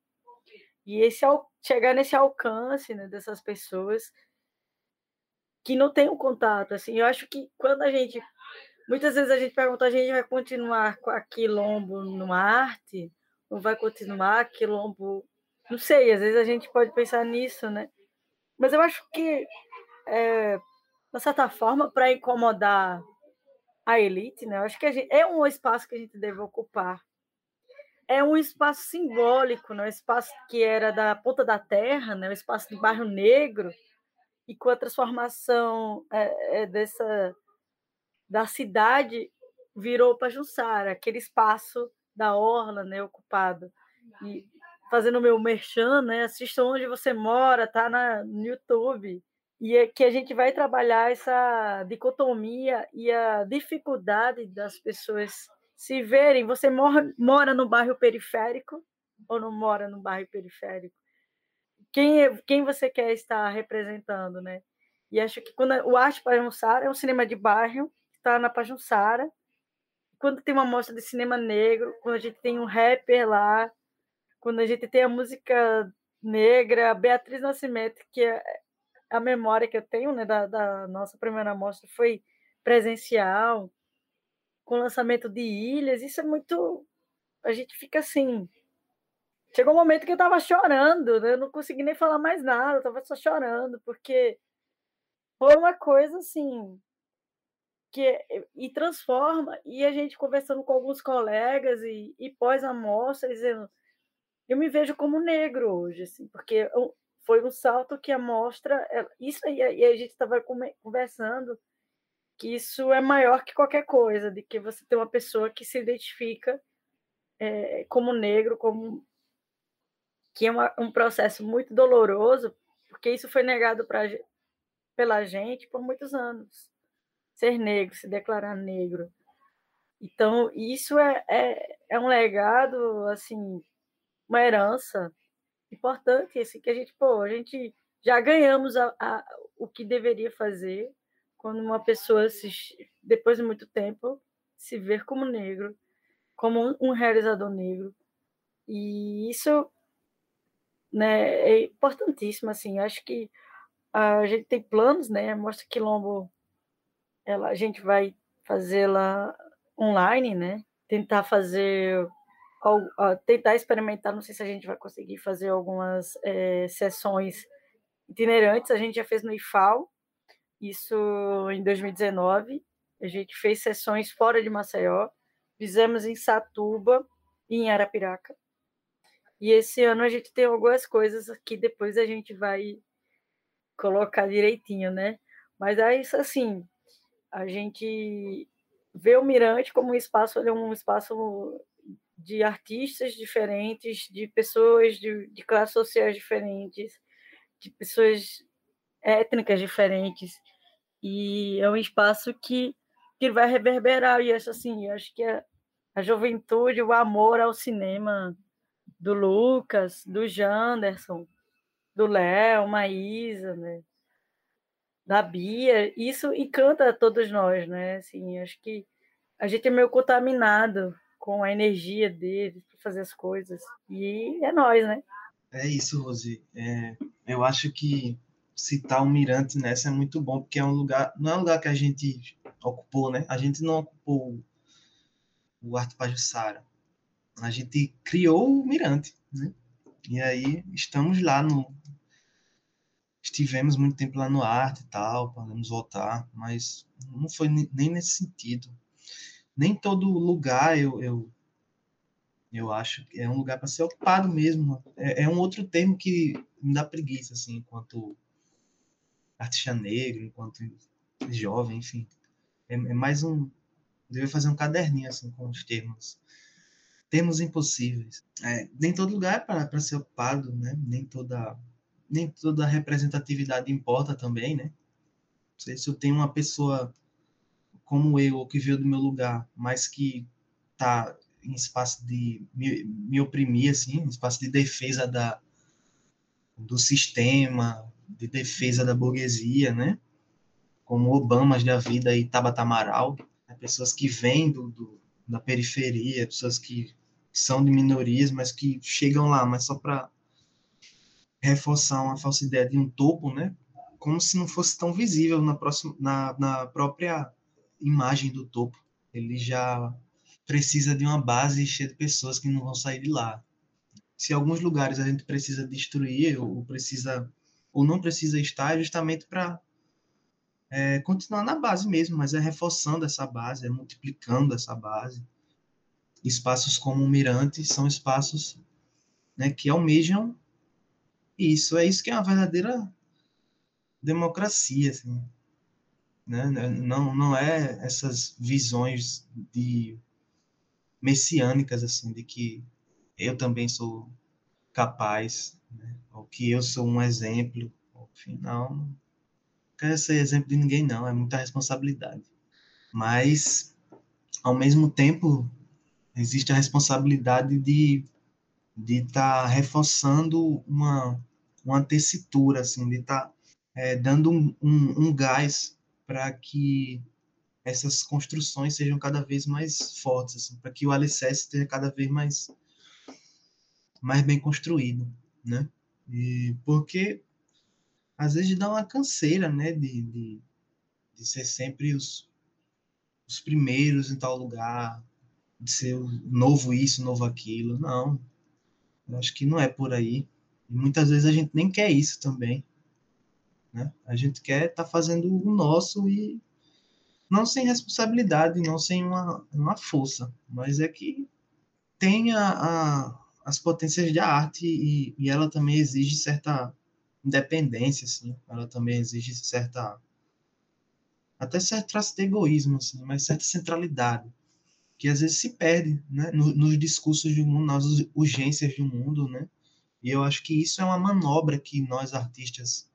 E esse chegar nesse alcance né, dessas pessoas que não tem um contato, assim. Eu acho que quando a gente muitas vezes a gente pergunta, a gente vai continuar com a quilombo no arte? Ou vai continuar quilombo? Não sei, às vezes a gente pode pensar nisso, né? Mas eu acho que, é, de certa forma, para incomodar a elite, né? Eu acho que gente, é um espaço que a gente deve ocupar. É um espaço simbólico, né? Um espaço que era da ponta da terra, né? Um espaço do bairro negro, e com a transformação é, é, dessa da cidade virou Pajussara, aquele espaço da orla, né, ocupado. E fazendo meu merchan, né, assista onde você mora, tá na, no YouTube. E é que a gente vai trabalhar essa dicotomia e a dificuldade das pessoas se verem. Você mora, mora no bairro periférico ou não mora no bairro periférico? Quem, é, quem você quer estar representando, né? E acho que quando o Arte Pajussara é um cinema de bairro, está na Pajussara. Quando tem uma mostra de cinema negro, quando a gente tem um rapper lá, quando a gente tem a música negra, Beatriz Nascimento, que é a memória que eu tenho né, da, da nossa primeira mostra foi presencial, com lançamento de Ilhas, isso é muito. A gente fica assim. Chegou um momento que eu estava chorando, né? eu não consegui nem falar mais nada, eu estava só chorando, porque foi uma coisa assim que é, e transforma e a gente conversando com alguns colegas e, e pós a mostra dizendo eu me vejo como negro hoje assim porque foi um salto que a mostra isso aí e a gente estava conversando que isso é maior que qualquer coisa de que você tem uma pessoa que se identifica é, como negro como que é uma, um processo muito doloroso porque isso foi negado para pela gente por muitos anos ser negro, se declarar negro. Então, isso é, é, é um legado, assim, uma herança importante, assim, que a gente, pô, a gente já ganhamos a, a, o que deveria fazer quando uma pessoa, se, depois de muito tempo, se ver como negro, como um, um realizador negro. E isso né, é importantíssimo, assim, acho que a gente tem planos, né, Mostra Quilombo ela, a gente vai fazê-la online, né? Tentar fazer, tentar experimentar. Não sei se a gente vai conseguir fazer algumas é, sessões itinerantes. A gente já fez no IFAL, isso em 2019. A gente fez sessões fora de Maceió, fizemos em Satuba e em Arapiraca. E esse ano a gente tem algumas coisas que depois a gente vai colocar direitinho, né? Mas é isso assim, a gente vê o Mirante como um espaço, ele é um espaço de artistas diferentes, de pessoas de, de classes sociais diferentes, de pessoas étnicas diferentes, e é um espaço que, que vai reverberar, e acho assim, acho que a, a juventude, o amor ao cinema do Lucas, do Janderson, do Léo, Maísa, né? da Bia, isso encanta todos nós, né? Assim, acho que a gente é meio contaminado com a energia deles para fazer as coisas. E é nós, né? É isso, Rosi. É, eu acho que citar o Mirante nessa é muito bom, porque é um lugar, não é um lugar que a gente ocupou, né? A gente não ocupou o Arte Pajussara. A gente criou o Mirante, né? E aí estamos lá no, estivemos muito tempo lá no arte e tal, podemos voltar, mas não foi nem nesse sentido. Nem todo lugar eu, eu, eu acho que é um lugar para ser ocupado mesmo. É, é, um outro termo que me dá preguiça, assim, enquanto artista negro, enquanto jovem, enfim. É, é mais um. Deveria fazer um caderninho, assim, com os termos. Termos impossíveis. É, nem todo lugar é para ser ocupado, né? Nem toda nem toda representatividade importa também, né? Não sei se eu tenho uma pessoa como eu, que veio do meu lugar, mas que está em espaço de me, me oprimir, assim, em espaço de defesa da, do sistema, de defesa da burguesia, né? Como Obamas da vida e Tabata Amaral, né? pessoas que vêm do, do, da periferia, pessoas que são de minorias, mas que chegam lá, mas só para reforçar uma falsa ideia de um topo, né? Como se não fosse tão visível na, próxima, na, na própria imagem do topo. Ele já precisa de uma base cheia de pessoas que não vão sair de lá. Se alguns lugares a gente precisa destruir ou precisa ou não precisa estar, é justamente para é, continuar na base mesmo, mas é reforçando essa base, é multiplicando essa base. Espaços como o Mirante são espaços né, que almejam isso, é isso que é uma verdadeira democracia, assim, né? Não, não é essas visões de messiânicas assim de que eu também sou capaz, né? ou que eu sou um exemplo. Não quero ser exemplo de ninguém não, é muita responsabilidade. Mas ao mesmo tempo existe a responsabilidade de de estar tá reforçando uma uma tessitura assim, de estar tá, é, dando um, um, um gás para que essas construções sejam cada vez mais fortes, assim, para que o alicerce esteja cada vez mais, mais bem construído, né? E porque às vezes dá uma canseira, né, de, de, de ser sempre os, os primeiros em tal lugar, de ser o novo isso, novo aquilo. Não, eu acho que não é por aí. E muitas vezes a gente nem quer isso também. Né? A gente quer estar tá fazendo o nosso e não sem responsabilidade, não sem uma, uma força, mas é que tem a, a as potências de arte e, e, ela também exige certa independência, assim, ela também exige certa até certo traço de egoísmo, assim, mas certa centralidade, que às vezes se perde, né, nos, nos discursos do mundo, nas urgências do mundo, né, e eu acho que isso é uma manobra que nós artistas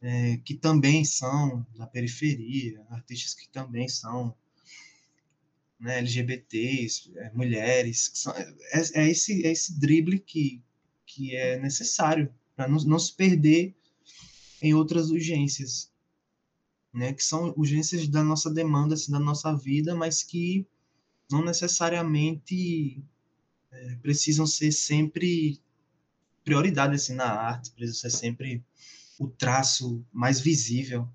é, que também são da periferia, artistas que também são né, LGBTs, é, mulheres, são, é, é, esse, é esse drible que, que é necessário para não, não se perder em outras urgências, né, que são urgências da nossa demanda, assim, da nossa vida, mas que não necessariamente é, precisam ser sempre prioridade assim, na arte, precisam ser sempre o traço mais visível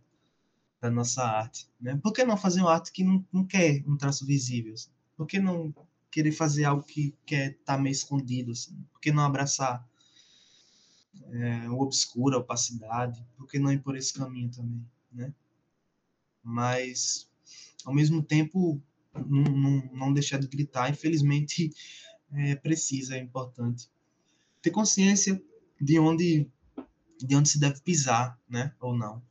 da nossa arte. Né? Por que não fazer uma arte que não, não quer um traço visível? Assim? Por que não querer fazer algo que quer estar tá meio escondido? Assim? Por que não abraçar é, o obscuro, a opacidade? Por que não ir por esse caminho também? Né? Mas, ao mesmo tempo, não, não, não deixar de gritar. Infelizmente, é, precisa, é importante. Ter consciência de onde de onde se deve pisar, né, ou não.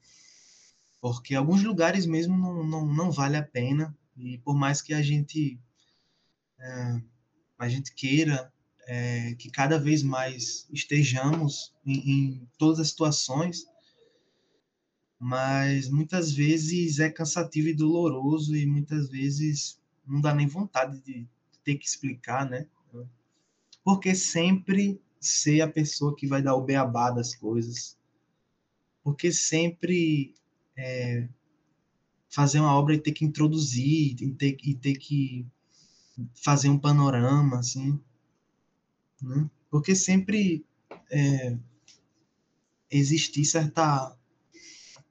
Porque alguns lugares mesmo não, não, não vale a pena, e por mais que a gente, é, a gente queira é, que cada vez mais estejamos em, em todas as situações, mas muitas vezes é cansativo e doloroso e muitas vezes não dá nem vontade de ter que explicar, né? Porque sempre ser a pessoa que vai dar o beabá das coisas. Porque sempre é, fazer uma obra e ter que introduzir, e ter, e ter que fazer um panorama, assim. Né? Porque sempre é, existir certa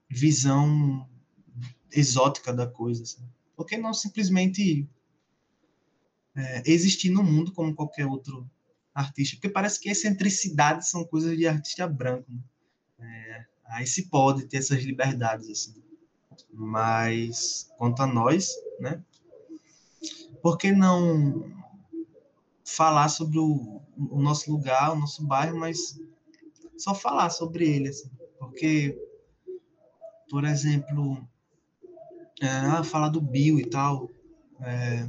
visão exótica da coisa. Assim. Por que não simplesmente é, existir no mundo como qualquer outro artista, porque parece que excentricidades são coisas de artista branco. Né? É, aí se pode ter essas liberdades, assim. Mas, quanto a nós, né? Por que não falar sobre o, o nosso lugar, o nosso bairro, mas só falar sobre ele, assim? Porque, por exemplo, é, ah, falar do Bill e tal, é,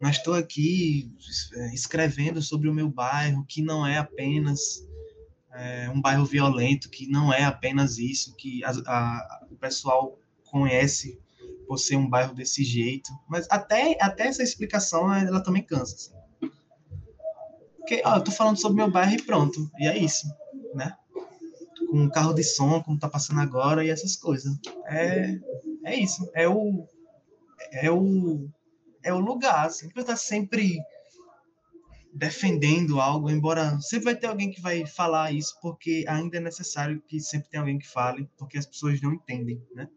mas estou aqui é, escrevendo sobre o meu bairro, que não é apenas é, um bairro violento, que não é apenas isso, que a, a, o pessoal conhece por ser um bairro desse jeito. Mas até, até essa explicação, ela também cansa. Assim. Porque, ó, eu tô falando sobre meu bairro e pronto, e é isso, né? Com um carro de som, como tá passando agora, e essas coisas. É, é isso, é o... É o é o lugar, assim, está sempre defendendo algo, embora sempre vai ter alguém que vai falar isso, porque ainda é necessário que sempre tenha alguém que fale, porque as pessoas não entendem, né?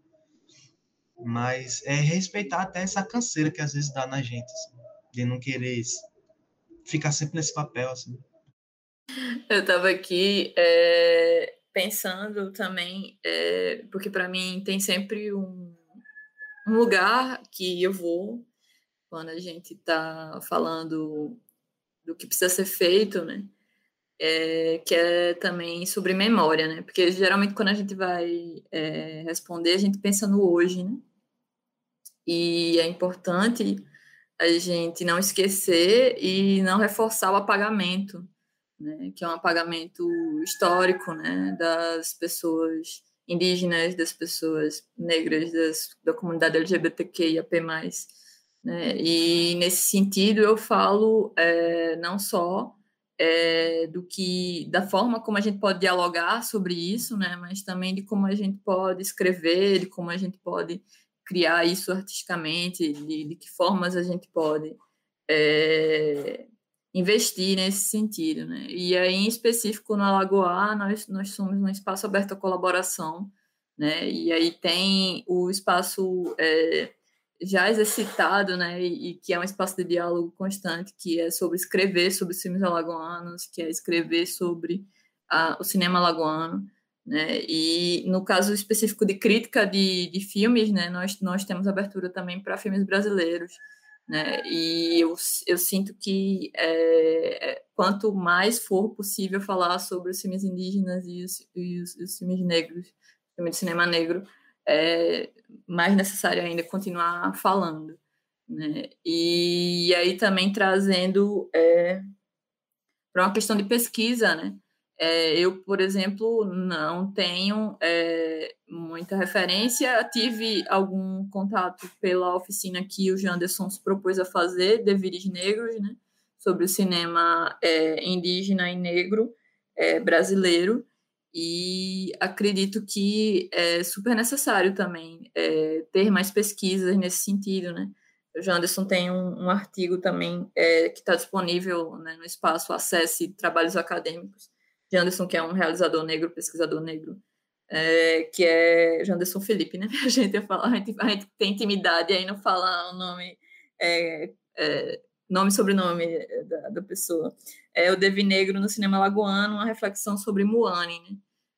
Mas é respeitar até essa canseira que às vezes dá na gente, assim, de não querer ficar sempre nesse papel, assim. Eu estava aqui é, pensando também, é, porque para mim tem sempre um, um lugar que eu vou quando a gente está falando do que precisa ser feito, né? é, que é também sobre memória, né? Porque geralmente quando a gente vai responder, a gente pensa no hoje, né? E é importante a gente não esquecer e não reforçar o apagamento, né? Que é um apagamento histórico, né? Das pessoas indígenas, das pessoas negras, das, da comunidade LGBTQIAP+. Né? E nesse sentido eu falo é, não só é, do que da forma como a gente pode dialogar sobre isso, né? Mas também de como a gente pode escrever, de como a gente pode criar isso artisticamente, de, de que formas a gente pode é, investir nesse sentido, né? E aí, em específico, no Alagoa, nós, nós somos um espaço aberto à colaboração, né? E aí tem o espaço é, já exercitado, né, e, e, que é um espaço de diálogo constante, que é sobre escrever sobre os filmes alagoanos, que é escrever sobre a, o cinema alagoano, né, e no caso específico de crítica de, de filmes, né, nós, nós temos abertura também para filmes brasileiros, né, e eu, eu sinto que é, é, quanto mais for possível falar sobre os filmes indígenas e os, e os, os filmes negros, filme de cinema negro, é mais necessário ainda continuar falando. Né? E, e aí também trazendo é, para uma questão de pesquisa, né? É, eu, por exemplo, não tenho é, muita referência. Tive algum contato pela oficina que o Janderson se propôs a fazer, Devires Negros, né? sobre o cinema é, indígena e negro é, brasileiro e acredito que é super necessário também é, ter mais pesquisas nesse sentido, né? O Janderson tem um, um artigo também é, que está disponível né, no espaço Acesse Trabalhos Acadêmicos. Janderson, que é um realizador negro, pesquisador negro, é, que é Janderson Felipe, né? A gente, fala, a gente, a gente tem intimidade aí não fala o nome, é, é, nome e sobrenome da, da pessoa. É o Devi Negro no cinema lagoano, uma reflexão sobre Moane, né?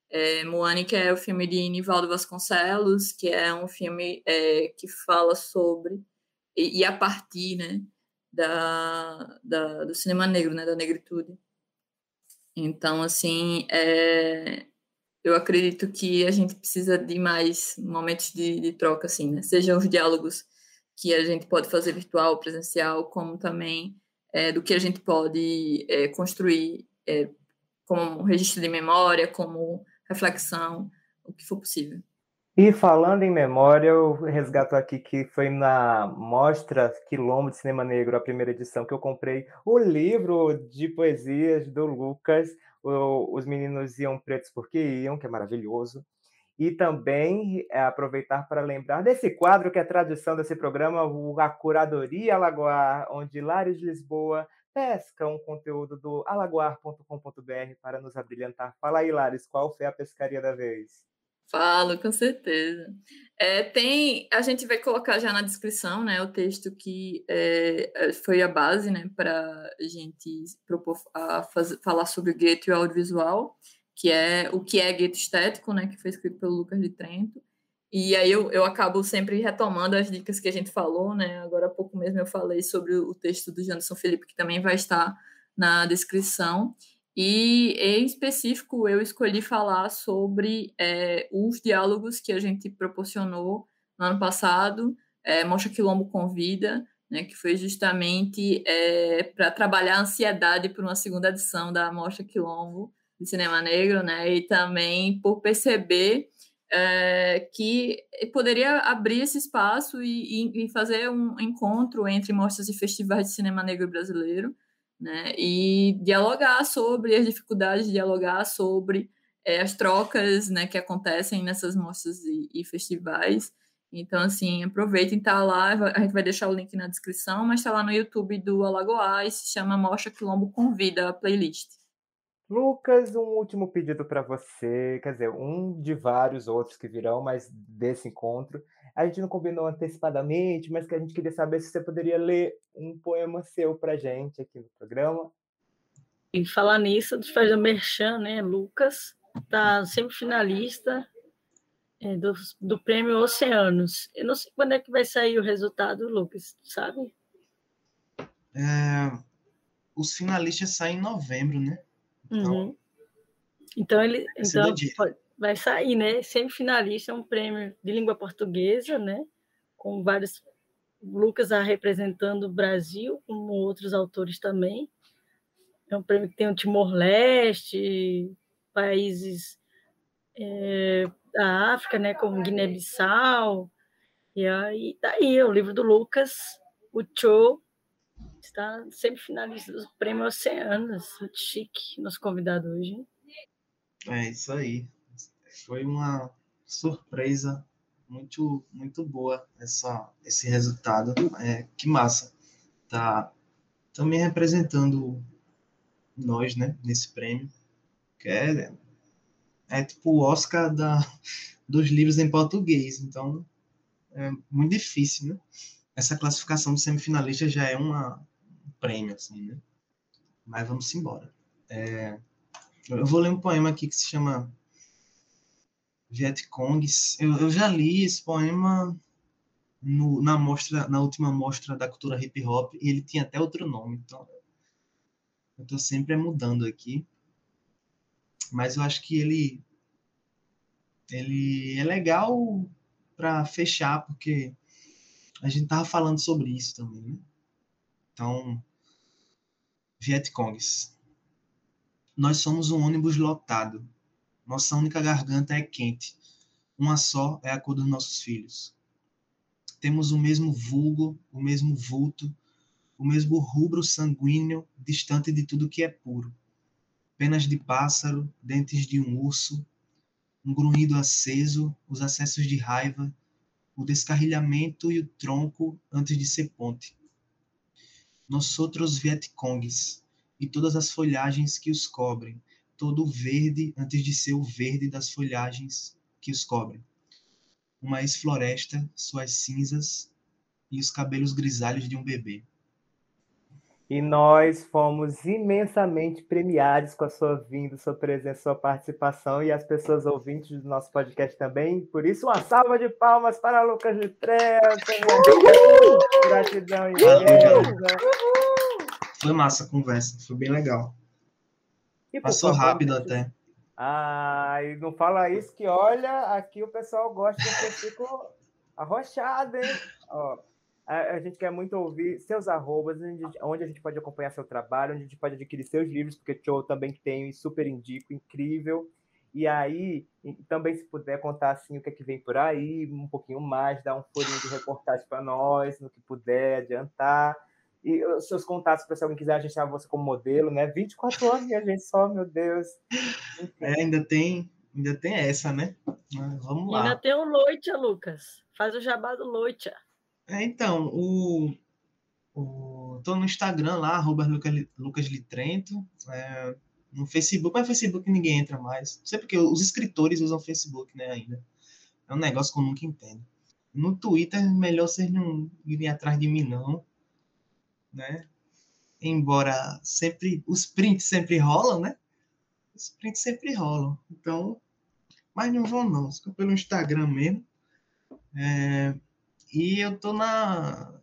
É, Moane, que é o filme de Nivaldo Vasconcelos, que é um filme é, que fala sobre e, e, a partir né, da, da, do cinema negro, né, da negritude. Então, assim, é, eu acredito que a gente precisa de mais momentos de, de troca, assim, né? Sejam os diálogos que a gente pode fazer virtual, presencial, como também é, do que a gente pode é, construir é, como registro de memória, como reflexão, o que for possível. E falando em memória, eu resgato aqui que foi na Mostra Quilombo de Cinema Negro, a primeira edição, que eu comprei o livro de poesias do Lucas, Os Meninos Iam Pretos Porque Iam, que é maravilhoso. E também é, aproveitar para lembrar desse quadro que é a tradição desse programa, a Curadoria Alagoar, onde Lares de Lisboa pesca um conteúdo do alagoar.com.br para nos abrilhantar. Fala aí, Lares, qual foi a pescaria da vez? Falo, com certeza. É, tem, a gente vai colocar já na descrição, né, o texto que é, é foi a base, né, para a gente propor a fazer, falar sobre o gueto e o audiovisual, que é o que é gueto estético, né, que foi escrito pelo Lucas de Trento. E aí eu, eu acabo sempre retomando as dicas que a gente falou, né? Agora há pouco mesmo eu falei sobre o texto do Janderson Felipe, que também vai estar na descrição. E em específico eu escolhi falar sobre é, os diálogos que a gente proporcionou no ano passado, é, Mostra Quilombo Convida, né, que foi justamente é, para trabalhar a ansiedade por uma segunda edição da Mostra Quilombo de Cinema Negro, né, e também por perceber é, que poderia abrir esse espaço e, e, e, fazer um encontro entre mostras e festivais de cinema negro brasileiro, né, e dialogar sobre as dificuldades, dialogar sobre é, as trocas né, que acontecem nessas mostras e, e festivais. Então, assim, aproveitem, tá lá, a gente vai deixar o link na descrição, mas está lá no YouTube do Alagoá e se chama Mostra Quilombo Convida a playlist. Lucas, um último pedido para você, quer dizer, um de vários outros que virão, mas desse encontro. A gente não combinou antecipadamente, mas que a gente queria saber se você poderia ler um poema seu para gente aqui no programa. E falar nisso, de fazer o merchan, né? Lucas está sempre finalista é, do, do prêmio Oceanos. Eu não sei quando é que vai sair o resultado, Lucas, sabe? É, os finalistas saem em novembro, né? Então, uhum. então ele então, vai sair, né? Semifinalista, um prêmio de língua portuguesa, né? Com vários Lucas representando o Brasil, como outros autores também. É um prêmio que tem o Timor-Leste, países é, da África, né, como Guiné-Bissau. E aí tá o livro do Lucas, o Cho, está sempre finalista do prêmio Oceanos. Muito chique, nosso convidado hoje. É isso aí. Foi uma surpresa muito muito boa essa esse resultado. É, que massa. Tá também representando nós, né, nesse prêmio, que é, é tipo o Oscar da, dos livros em português, então é muito difícil, né? Essa classificação de semifinalista já é uma, um prêmio, assim, né? Mas vamos embora. É, eu vou ler um poema aqui que se chama Vietcongs. Eu, eu já li esse poema no, na mostra, na última mostra da cultura hip hop e ele tinha até outro nome, então eu estou sempre mudando aqui, mas eu acho que ele ele é legal para fechar porque a gente tava falando sobre isso também, né? Então, Vietcongs. Nós somos um ônibus lotado. Nossa única garganta é quente. Uma só é a cor dos nossos filhos. Temos o mesmo vulgo, o mesmo vulto, o mesmo rubro sanguíneo distante de tudo que é puro. Penas de pássaro, dentes de um urso, um grunhido aceso, os acessos de raiva, o descarrilhamento e o tronco antes de ser ponte. Nós outros Vietcongs, e todas as folhagens que os cobrem, todo verde antes de ser o verde das folhagens que os cobrem. Uma ex-floresta, suas cinzas e os cabelos grisalhos de um bebê. E nós fomos imensamente premiados com a sua vinda, sua presença, sua participação e as pessoas ouvintes do nosso podcast também. Por isso, uma salva de palmas para Lucas de Trento. Gratidão imensa. Foi massa a conversa, foi bem legal. E, Passou favor, rápido até. Ah, e não fala isso que, olha, aqui o pessoal gosta que eu fico arrochado, hein? Ó, a, gente quer muito ouvir seus arrobas, onde a gente pode acompanhar seu trabalho, onde a gente pode adquirir seus livros, porque eu também tenho e super indico, incrível. E aí, também se puder contar assim o que é que vem por aí, um pouquinho mais, dar um furinho de reportagem para nós, no que puder adiantar. E os seus contatos para se alguém quiser registrar você como modelo, né? 24 anos, minha gente, só, meu Deus. É, ainda tem, ainda tem essa, né? Mas vamos lá. Ainda tem o Loitia, Lucas. Faz o jabá do Loitia. É, então, o, o, tô no Instagram lá, arroba Lucas, Lucas Litrento, é, no Facebook, mas Facebook ninguém entra mais. Não sei porque os escritores usam Facebook, né, ainda. É um negócio que eu nunca entendo. No Twitter, melhor vocês não irem atrás de mim, não. Né? Embora sempre, os prints sempre rolam, né? Os prints sempre rolam. Então, mas não vão não, fica pelo Instagram mesmo. É, e eu tô na,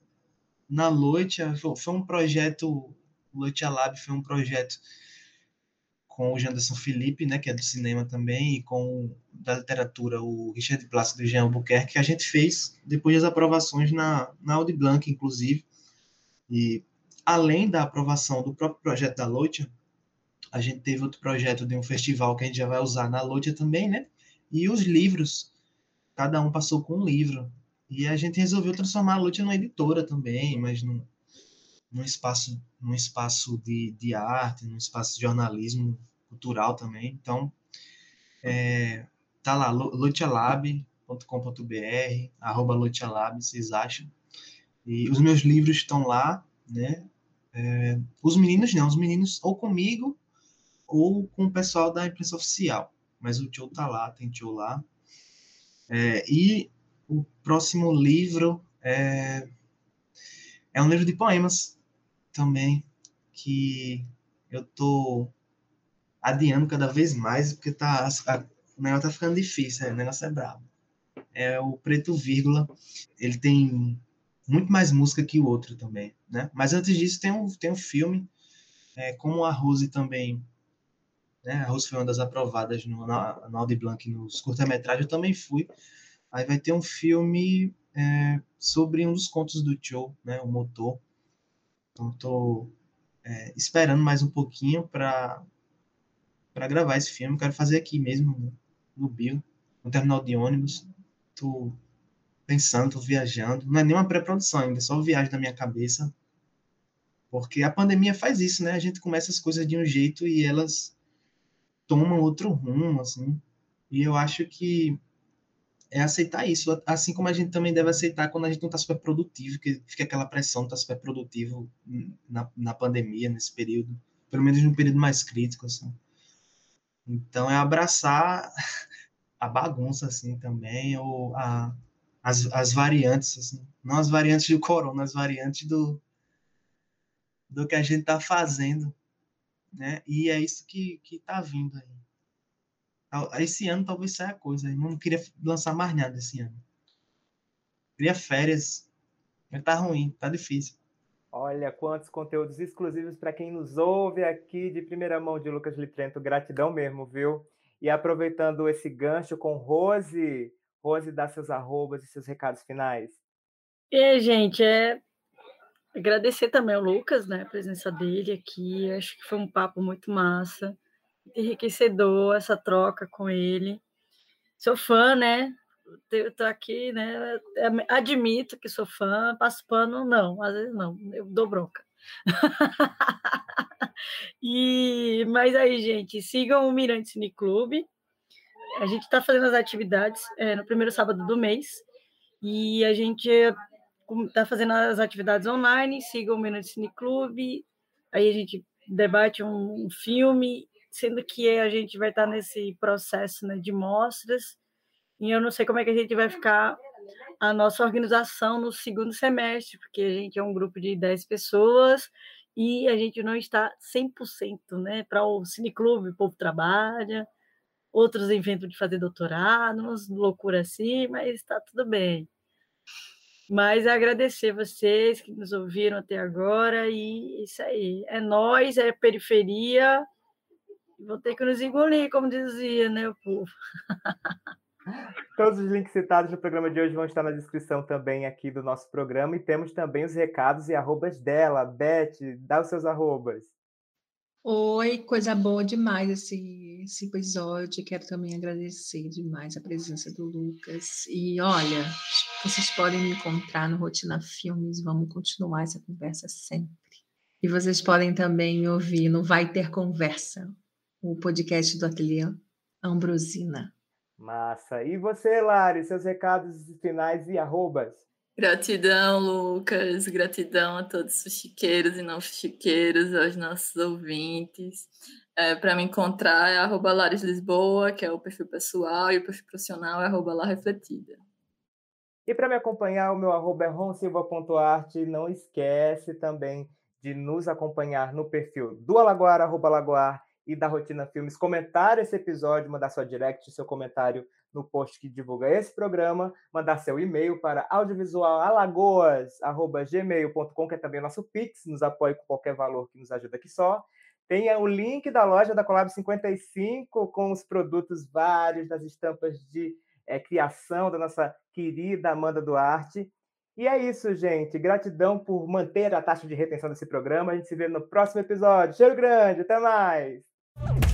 na Loitia, foi um projeto, Loitia Lab foi um projeto com o Janderson Felipe, né, que é do cinema também, e com da literatura, o Richard Plácido e o Jean Albuquerque, que a gente fez depois das aprovações na, na Audi Blanc, inclusive. E além da aprovação do próprio projeto da Loitia, a gente teve outro projeto de um festival que a gente já vai usar na Loitia também, né? E os livros, cada um passou com um livro. E a gente resolveu transformar a Lute numa editora também, mas num, num espaço, num espaço de, de arte, num espaço de jornalismo cultural também. Então, é, tá lá, lutialab.com.br, arroba lutialab, vocês acham. E os meus livros estão lá, né? É, os meninos não, os meninos ou comigo ou com o pessoal da imprensa oficial. Mas o tio tá lá, tem tio lá. É, e o próximo livro é, é um livro de poemas também, que eu tô adiando cada vez mais, porque tá, a, o negócio tá ficando difícil, o negócio é brabo. É o Preto Vírgula, ele tem muito mais música que o outro também, né? Mas antes disso tem um, tem um filme, é, como a Rose também né? A Rose foi uma das aprovadas no, na, na Audi Blanc nos curta-metragens, eu também fui. Aí vai ter um filme é, sobre um dos contos do Cho, né? O Motor. Então, estou é, esperando mais um pouquinho para para gravar esse filme. Quero fazer aqui mesmo, no Bio, no terminal de ônibus. Tô pensando, viajando. Não é nem uma pré-produção ainda, é só viagem na minha cabeça. Porque a pandemia faz isso, né? A gente começa as coisas de um jeito e elas tomam outro rumo, assim. E eu acho que é aceitar isso, assim como a gente também deve aceitar quando a gente não está super produtivo, que fica aquela pressão de estar tá super produtivo na, na pandemia, nesse período, pelo menos no período mais crítico, assim. Então é abraçar a bagunça assim também, ou a, as, as variantes, assim. não as variantes do corona, as variantes do, do que a gente está fazendo. Né? E é isso que, que tá vindo aí. Esse ano talvez saia coisa. Eu não queria lançar mais nada esse ano. Queria férias. Mas tá ruim, tá difícil. Olha quantos conteúdos exclusivos para quem nos ouve aqui de primeira mão de Lucas Litrento. Gratidão mesmo, viu? E aproveitando esse gancho com Rose, Rose dá seus arrobas e seus recados finais. E aí, gente, é agradecer também ao Lucas, né, a presença dele aqui. Acho que foi um papo muito massa, enriquecedor essa troca com ele. Sou fã, né? eu tô aqui, né? Admito que sou fã, passo pano, não, às vezes não, eu dou bronca. e, mas aí, gente, sigam o Mirante Cine Clube. A gente está fazendo as atividades é, no primeiro sábado do mês e a gente está fazendo as atividades online. Sigam o Mirante Cine Clube. Aí a gente debate um, um filme, sendo que a gente vai estar tá nesse processo né, de mostras e eu não sei como é que a gente vai ficar a nossa organização no segundo semestre, porque a gente é um grupo de 10 pessoas e a gente não está 100%, né? Para o cineclube, o povo trabalha, outros inventam de fazer doutorado, umas loucura assim, mas está tudo bem. Mas agradecer vocês que nos ouviram até agora e isso aí. É nós, é periferia. Vou ter que nos engolir, como dizia, né, o povo. Todos os links citados no programa de hoje vão estar na descrição também aqui do nosso programa e temos também os recados e arrobas dela. Beth, dá os seus arrobas. Oi, coisa boa demais esse, esse episódio. Quero também agradecer demais a presença do Lucas. E olha, vocês podem me encontrar no Rotina Filmes. Vamos continuar essa conversa sempre. E vocês podem também me ouvir no Vai Ter Conversa, o podcast do Ateliê Ambrosina. Massa. E você, Lari, seus recados finais e arrobas? Gratidão, Lucas. Gratidão a todos os chiqueiros e não chiqueiros, aos nossos ouvintes. É, Para me encontrar é arroba Lares Lisboa, que é o perfil pessoal, e o perfil profissional é arroba La Refletida. E para me acompanhar, o meu arroba é ronsilva.arte. Não esquece também de nos acompanhar no perfil do Alagoar, arroba Alagoar, e da Rotina Filmes comentar esse episódio, mandar sua direct, seu comentário no post que divulga esse programa, mandar seu e-mail para audiovisualalagoas.gmail.com, que é também nosso Pix, nos apoie com qualquer valor que nos ajuda aqui só. Tenha o link da loja da Colab 55 com os produtos vários das estampas de é, criação da nossa querida Amanda Duarte. E é isso, gente. Gratidão por manter a taxa de retenção desse programa. A gente se vê no próximo episódio. Cheiro grande, até mais!